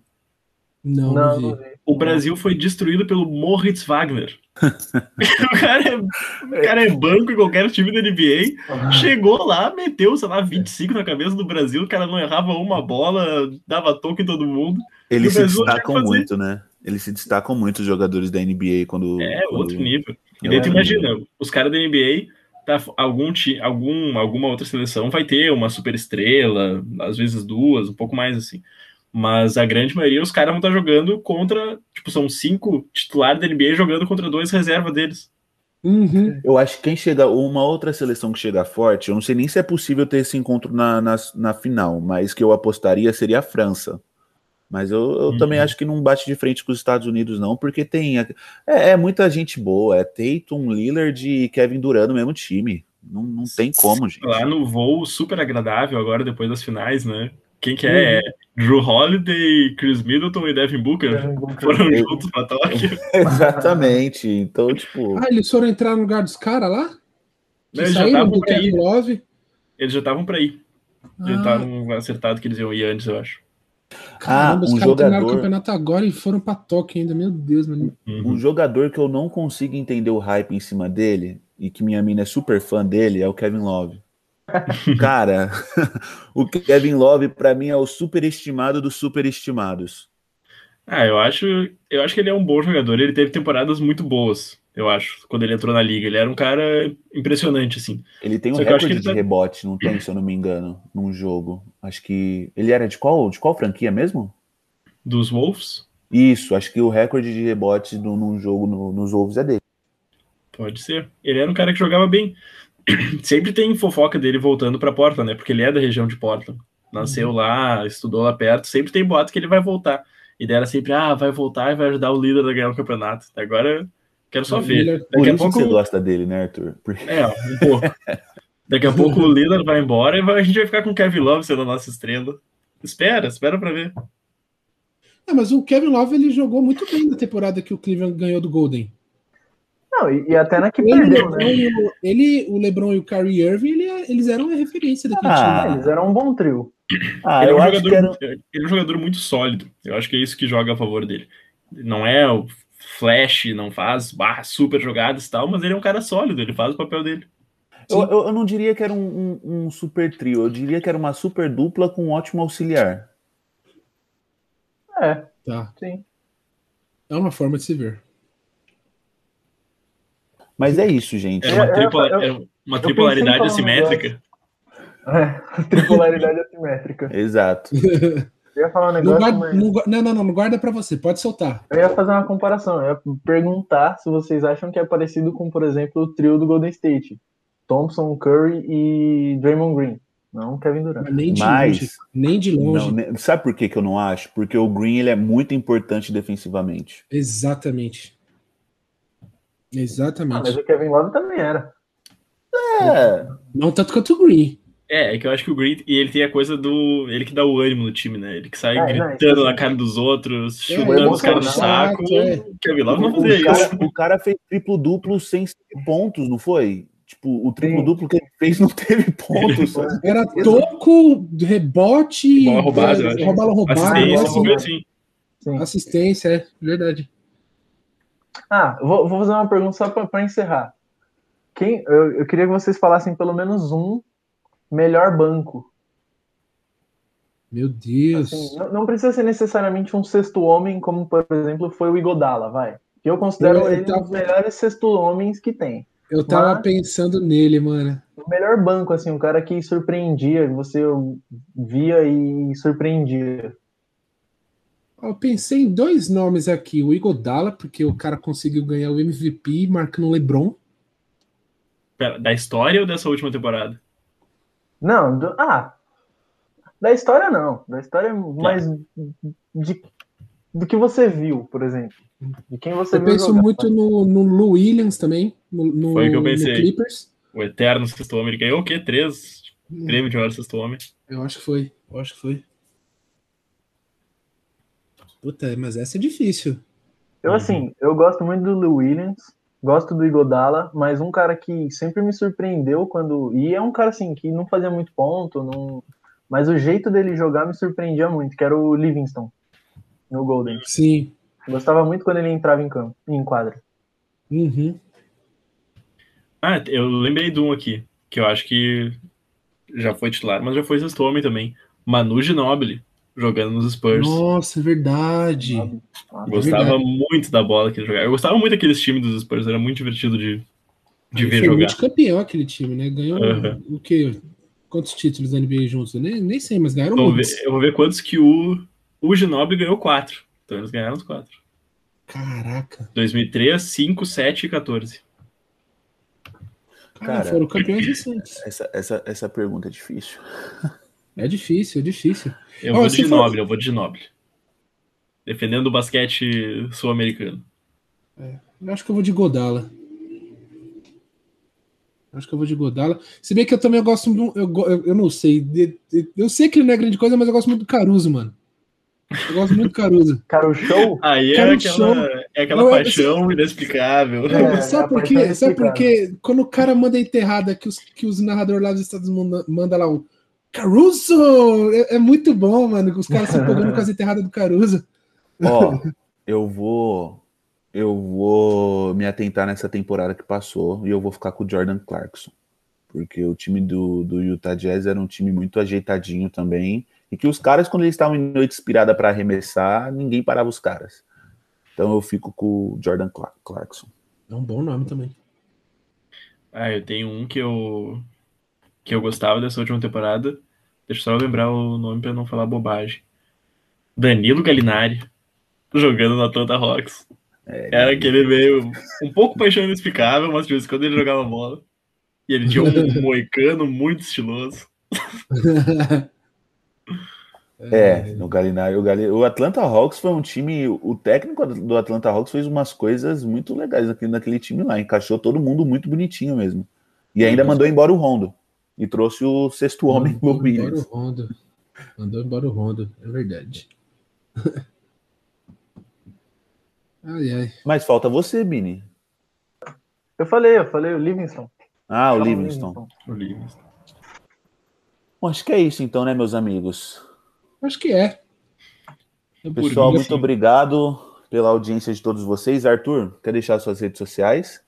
Speaker 3: Não, não, não vi.
Speaker 2: O Brasil foi destruído pelo Moritz Wagner. o, cara é, o cara é banco em qualquer time da NBA. Chegou lá, meteu, sei lá, 25 na cabeça do Brasil. O cara não errava uma bola, dava toque em todo mundo.
Speaker 1: Eles se destacam muito, né? Eles se destacam muito, os jogadores da NBA, quando.
Speaker 2: É,
Speaker 1: quando...
Speaker 2: outro nível. E daí tu imagina, os caras da NBA, tá, algum, algum, alguma outra seleção vai ter uma super estrela, às vezes duas, um pouco mais assim. Mas a grande maioria, os caras vão estar jogando contra. Tipo, são cinco titulares da NBA jogando contra dois reserva deles.
Speaker 1: Uhum. Eu acho que quem chega, uma outra seleção que chega forte, eu não sei nem se é possível ter esse encontro na, na, na final, mas que eu apostaria seria a França. Mas eu, eu uhum. também acho que não bate de frente com os Estados Unidos, não, porque tem. É, é muita gente boa. É Tatum, Lillard e Kevin Durant no mesmo time. Não, não tem como, gente.
Speaker 2: Lá no voo super agradável agora, depois das finais, né? Quem que é? Uhum. é Drew Holiday, Chris Middleton e Devin Booker, Devin Booker. foram é. juntos pra Tóquio.
Speaker 1: Exatamente. Então, tipo.
Speaker 3: Ah, eles foram entrar no lugar dos caras lá?
Speaker 2: eles já estavam pra ir. Love? Eles já estavam pra ir. Ah. Já estavam acertados que eles iam ir antes, eu acho.
Speaker 3: Caramba, ah, um os caras jogador... o campeonato agora e foram pra Tóquio ainda. Meu Deus, mano.
Speaker 1: Uhum. Um jogador que eu não consigo entender o hype em cima dele e que minha mina é super fã dele é o Kevin Love. Cara, o Kevin Love para mim é o superestimado dos superestimados.
Speaker 2: Ah, eu acho, eu acho que ele é um bom jogador. Ele teve temporadas muito boas, eu acho, quando ele entrou na liga. Ele era um cara impressionante, assim.
Speaker 1: Ele tem um Só recorde de tá... rebote, não tem, se eu não me engano, num jogo. Acho que ele era de qual, de qual franquia mesmo?
Speaker 2: Dos Wolves?
Speaker 1: Isso, acho que o recorde de rebote num jogo no, nos Wolves é dele.
Speaker 2: Pode ser. Ele era um cara que jogava bem. sempre tem fofoca dele voltando para Portland, né? Porque ele é da região de Portland. Nasceu uhum. lá, estudou lá perto, sempre tem boato que ele vai voltar. E daí era sempre, ah, vai voltar e vai ajudar o líder a ganhar o campeonato. Agora, quero só ver.
Speaker 1: Daqui a pouco você gosta dele, né, Arthur?
Speaker 2: Porque... É, um pouco. Daqui a pouco o líder vai embora e a gente vai ficar com o Kevin Love sendo a nossa estrela. Espera, espera para ver.
Speaker 3: É, mas o Kevin Love ele jogou muito bem na temporada que o Cleveland ganhou do Golden.
Speaker 4: Não, e, e, até na que ele, perdeu, né?
Speaker 3: O, ele, o LeBron e o Kyrie Irving, ele, eles eram a referência daquele
Speaker 4: ah, time. Eles eram um bom trio.
Speaker 2: Ah, ele, é um jogador, era... ele é um jogador muito sólido. Eu acho que é isso que joga a favor dele. Não é o flash, não faz barra super jogadas e tal, mas ele é um cara sólido, ele faz o papel dele.
Speaker 1: Eu, eu, eu, não diria que era um, um, um, super trio, eu diria que era uma super dupla com um ótimo auxiliar.
Speaker 4: É.
Speaker 3: Tá. Sim. É uma forma de se ver.
Speaker 1: Mas é isso, gente.
Speaker 2: É uma, tripla, é uma tripolaridade assimétrica.
Speaker 4: É, tripolaridade assimétrica.
Speaker 1: Exato.
Speaker 4: Eu ia falar um negócio.
Speaker 3: Não, guarda, mas... não, não, não, não guarda para você, pode soltar.
Speaker 4: Eu ia fazer uma comparação, eu ia perguntar se vocês acham que é parecido com, por exemplo, o trio do Golden State: Thompson, Curry e Draymond Green. Não Kevin Durant.
Speaker 3: Mas nem de mas, longe. Nem de longe.
Speaker 1: Não, sabe por que, que eu não acho? Porque o Green ele é muito importante defensivamente.
Speaker 3: Exatamente. Exatamente. Ah,
Speaker 4: mas o Kevin Love também era.
Speaker 1: É.
Speaker 3: Não tanto quanto o Green.
Speaker 2: É, é que eu acho que o Green, e ele tem a coisa do. Ele que dá o ânimo no time, né? Ele que sai é, gritando não, na cara dos outros, é, chutando os caras no saco. É. Kevin Love não fazia
Speaker 1: isso. Cara, o cara fez triplo-duplo sem pontos, não foi? Tipo, o triplo-duplo que ele fez não teve pontos.
Speaker 3: Era toco, rebote,
Speaker 2: bola roubada,
Speaker 3: é, bola roubada.
Speaker 2: Assistência, assim.
Speaker 3: Assistência, é verdade.
Speaker 4: Ah, vou, vou fazer uma pergunta só para encerrar. Quem, eu, eu queria que vocês falassem pelo menos um melhor banco.
Speaker 3: Meu Deus.
Speaker 4: Assim, não, não, precisa ser necessariamente um sexto homem, como por exemplo foi o Igodala, vai. Eu considero eu, eu ele tava... um dos melhores sexto homens que tem.
Speaker 3: Eu tava Mas, pensando nele, mano.
Speaker 4: O melhor banco, assim, um cara que surpreendia, você via e surpreendia.
Speaker 3: Eu pensei em dois nomes aqui, o Igodala, porque o cara conseguiu ganhar o MVP marcando o LeBron.
Speaker 2: Pera, da história ou dessa última temporada?
Speaker 4: Não, do, ah, da história não. Da história é mais de, do que você viu, por exemplo. De quem você
Speaker 3: eu penso jogar. muito no, no Lou Williams também, no, no,
Speaker 2: Foi o que eu pensei. Clippers. O eterno sexto homem. Ele ganhou o quê? Três hum. prêmio de maior sexto homem.
Speaker 3: Eu acho que foi. Eu acho que foi. Puta, mas essa é difícil.
Speaker 4: Eu, uhum. assim, eu gosto muito do Lou Williams, gosto do Igodala, mas um cara que sempre me surpreendeu quando. E é um cara, assim, que não fazia muito ponto, não... mas o jeito dele jogar me surpreendia muito, que era o Livingston. no Golden.
Speaker 3: Sim.
Speaker 4: Gostava muito quando ele entrava em campo, em quadra.
Speaker 3: Uhum.
Speaker 2: Ah, eu lembrei de um aqui, que eu acho que já foi titular, mas já foi sexto homem também. Manu Ginobili, jogando nos Spurs.
Speaker 3: Nossa, é verdade.
Speaker 2: Gostava é verdade. muito da bola que ele jogava. Eu gostava muito daqueles times dos Spurs, era muito divertido de, de ver
Speaker 3: foi
Speaker 2: jogar.
Speaker 3: Muito campeão aquele time, né? Ganhou uhum. o quê? Quantos títulos da NBA juntos? Eu nem, nem sei, mas ganharam
Speaker 2: eu
Speaker 3: muitos.
Speaker 2: Ver, eu vou ver quantos que o, o Ginobili ganhou quatro. Então eles ganharam os quatro.
Speaker 3: Caraca.
Speaker 2: 2003, 5, 7 e 14.
Speaker 3: Cara, Cara foram campeões recentes.
Speaker 1: Essa, essa, essa pergunta é difícil.
Speaker 3: É difícil, é difícil.
Speaker 2: Eu oh, vou de Ginobili, for... eu vou de Ginobili. Defendendo o basquete sul-americano.
Speaker 3: É, eu acho que eu vou de Godala. Acho que eu vou de Godala. Se bem que eu também gosto. Eu, eu, eu não sei. Eu sei que ele não é grande coisa, mas eu gosto muito do Caruso, mano. Eu gosto muito do Caruso.
Speaker 4: Caruso
Speaker 2: Aí é
Speaker 3: Caruso
Speaker 2: aquela, é aquela paixão é, inexplicável.
Speaker 3: É, sabe por quê? Sabe por quê? Quando o cara manda enterrada, que os, que os narradores lá dos Estados Unidos mandam lá o Caruso! É, é, muito bom, mano, os caras se empolgando com as enterradas do Caruso.
Speaker 1: Ó, eu vou. Eu vou me atentar nessa temporada que passou e eu vou ficar com o Jordan Clarkson. Porque o time do, do Utah Jazz era um time muito ajeitadinho também e que os caras, quando eles estavam em noite inspirada para arremessar, ninguém parava os caras. Então eu fico com o Jordan Clarkson.
Speaker 3: É um bom nome também.
Speaker 2: Ah, eu tenho um que eu que eu gostava dessa última temporada. Deixa eu só lembrar o nome para não falar bobagem. Danilo Galinari jogando no Atlanta Hawks. É, Era aquele meio um pouco paixão inexplicável, mas de vez em quando ele jogava bola. E ele tinha um moicano muito estiloso.
Speaker 1: É, no Galinari, o, o Atlanta Hawks foi um time, o técnico do Atlanta Hawks fez umas coisas muito legais aqui naquele time lá, encaixou todo mundo muito bonitinho mesmo. E ainda mandou embora o Rondo e trouxe o sexto homem
Speaker 3: mandou embora o Rondo. Mandou embora o Rondo, é verdade. ai, ai.
Speaker 1: Mas falta você, Bini.
Speaker 4: Eu falei, eu falei o Livingston.
Speaker 1: Ah, o Livingston.
Speaker 2: O Livingston.
Speaker 1: Bom, acho que é isso então, né, meus amigos?
Speaker 3: Acho que é.
Speaker 1: é Pessoal, muito assim. obrigado pela audiência de todos vocês. Arthur, quer deixar suas redes sociais?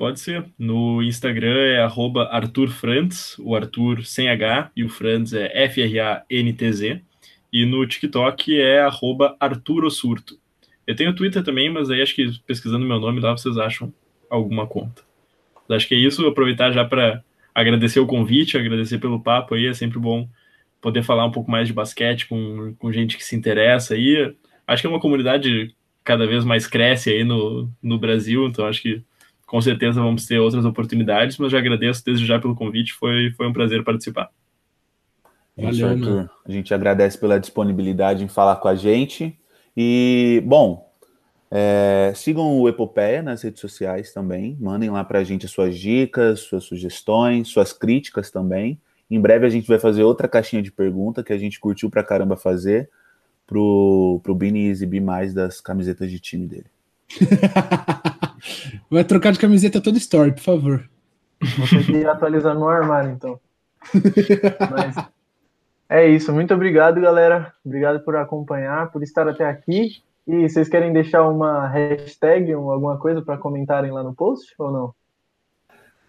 Speaker 2: Pode ser. No Instagram é arroba Arthur Frantz, o Arthur sem H, e o Frantz é F-R-A-N-T-Z. E no TikTok é arroba Arthur Ossurto. Eu tenho Twitter também, mas aí acho que pesquisando meu nome lá vocês acham alguma conta. Acho que é isso. Aproveitar já para agradecer o convite, agradecer pelo papo aí. É sempre bom poder falar um pouco mais de basquete com, com gente que se interessa aí. Acho que é uma comunidade cada vez mais cresce aí no, no Brasil, então acho que com certeza vamos ter outras oportunidades, mas já agradeço desde já pelo convite, foi, foi um prazer participar.
Speaker 1: Valeu, Arthur. A gente agradece pela disponibilidade em falar com a gente. E, bom, é, sigam o Epopeia nas redes sociais também. Mandem lá para a gente as suas dicas, suas sugestões, suas críticas também. Em breve a gente vai fazer outra caixinha de pergunta que a gente curtiu pra caramba fazer pro, pro Bini exibir mais das camisetas de time dele.
Speaker 3: vai trocar de camiseta toda story, por favor.
Speaker 4: Vou ter que atualizar no armário, então. Mas é isso. Muito obrigado, galera. Obrigado por acompanhar, por estar até aqui. E vocês querem deixar uma hashtag, alguma coisa para comentarem lá no post ou não?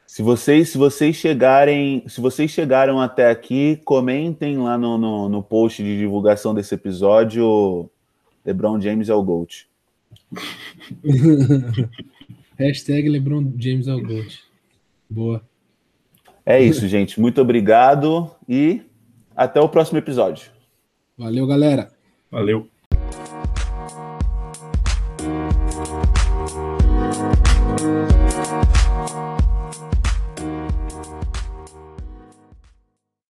Speaker 1: Se vocês, se vocês chegarem, se vocês chegaram até aqui, comentem lá no, no, no post de divulgação desse episódio. LeBron James é o GOAT.
Speaker 3: Hashtag LeBron James é. Boa.
Speaker 1: É isso, gente. Muito obrigado e até o próximo episódio.
Speaker 3: Valeu, galera.
Speaker 2: Valeu.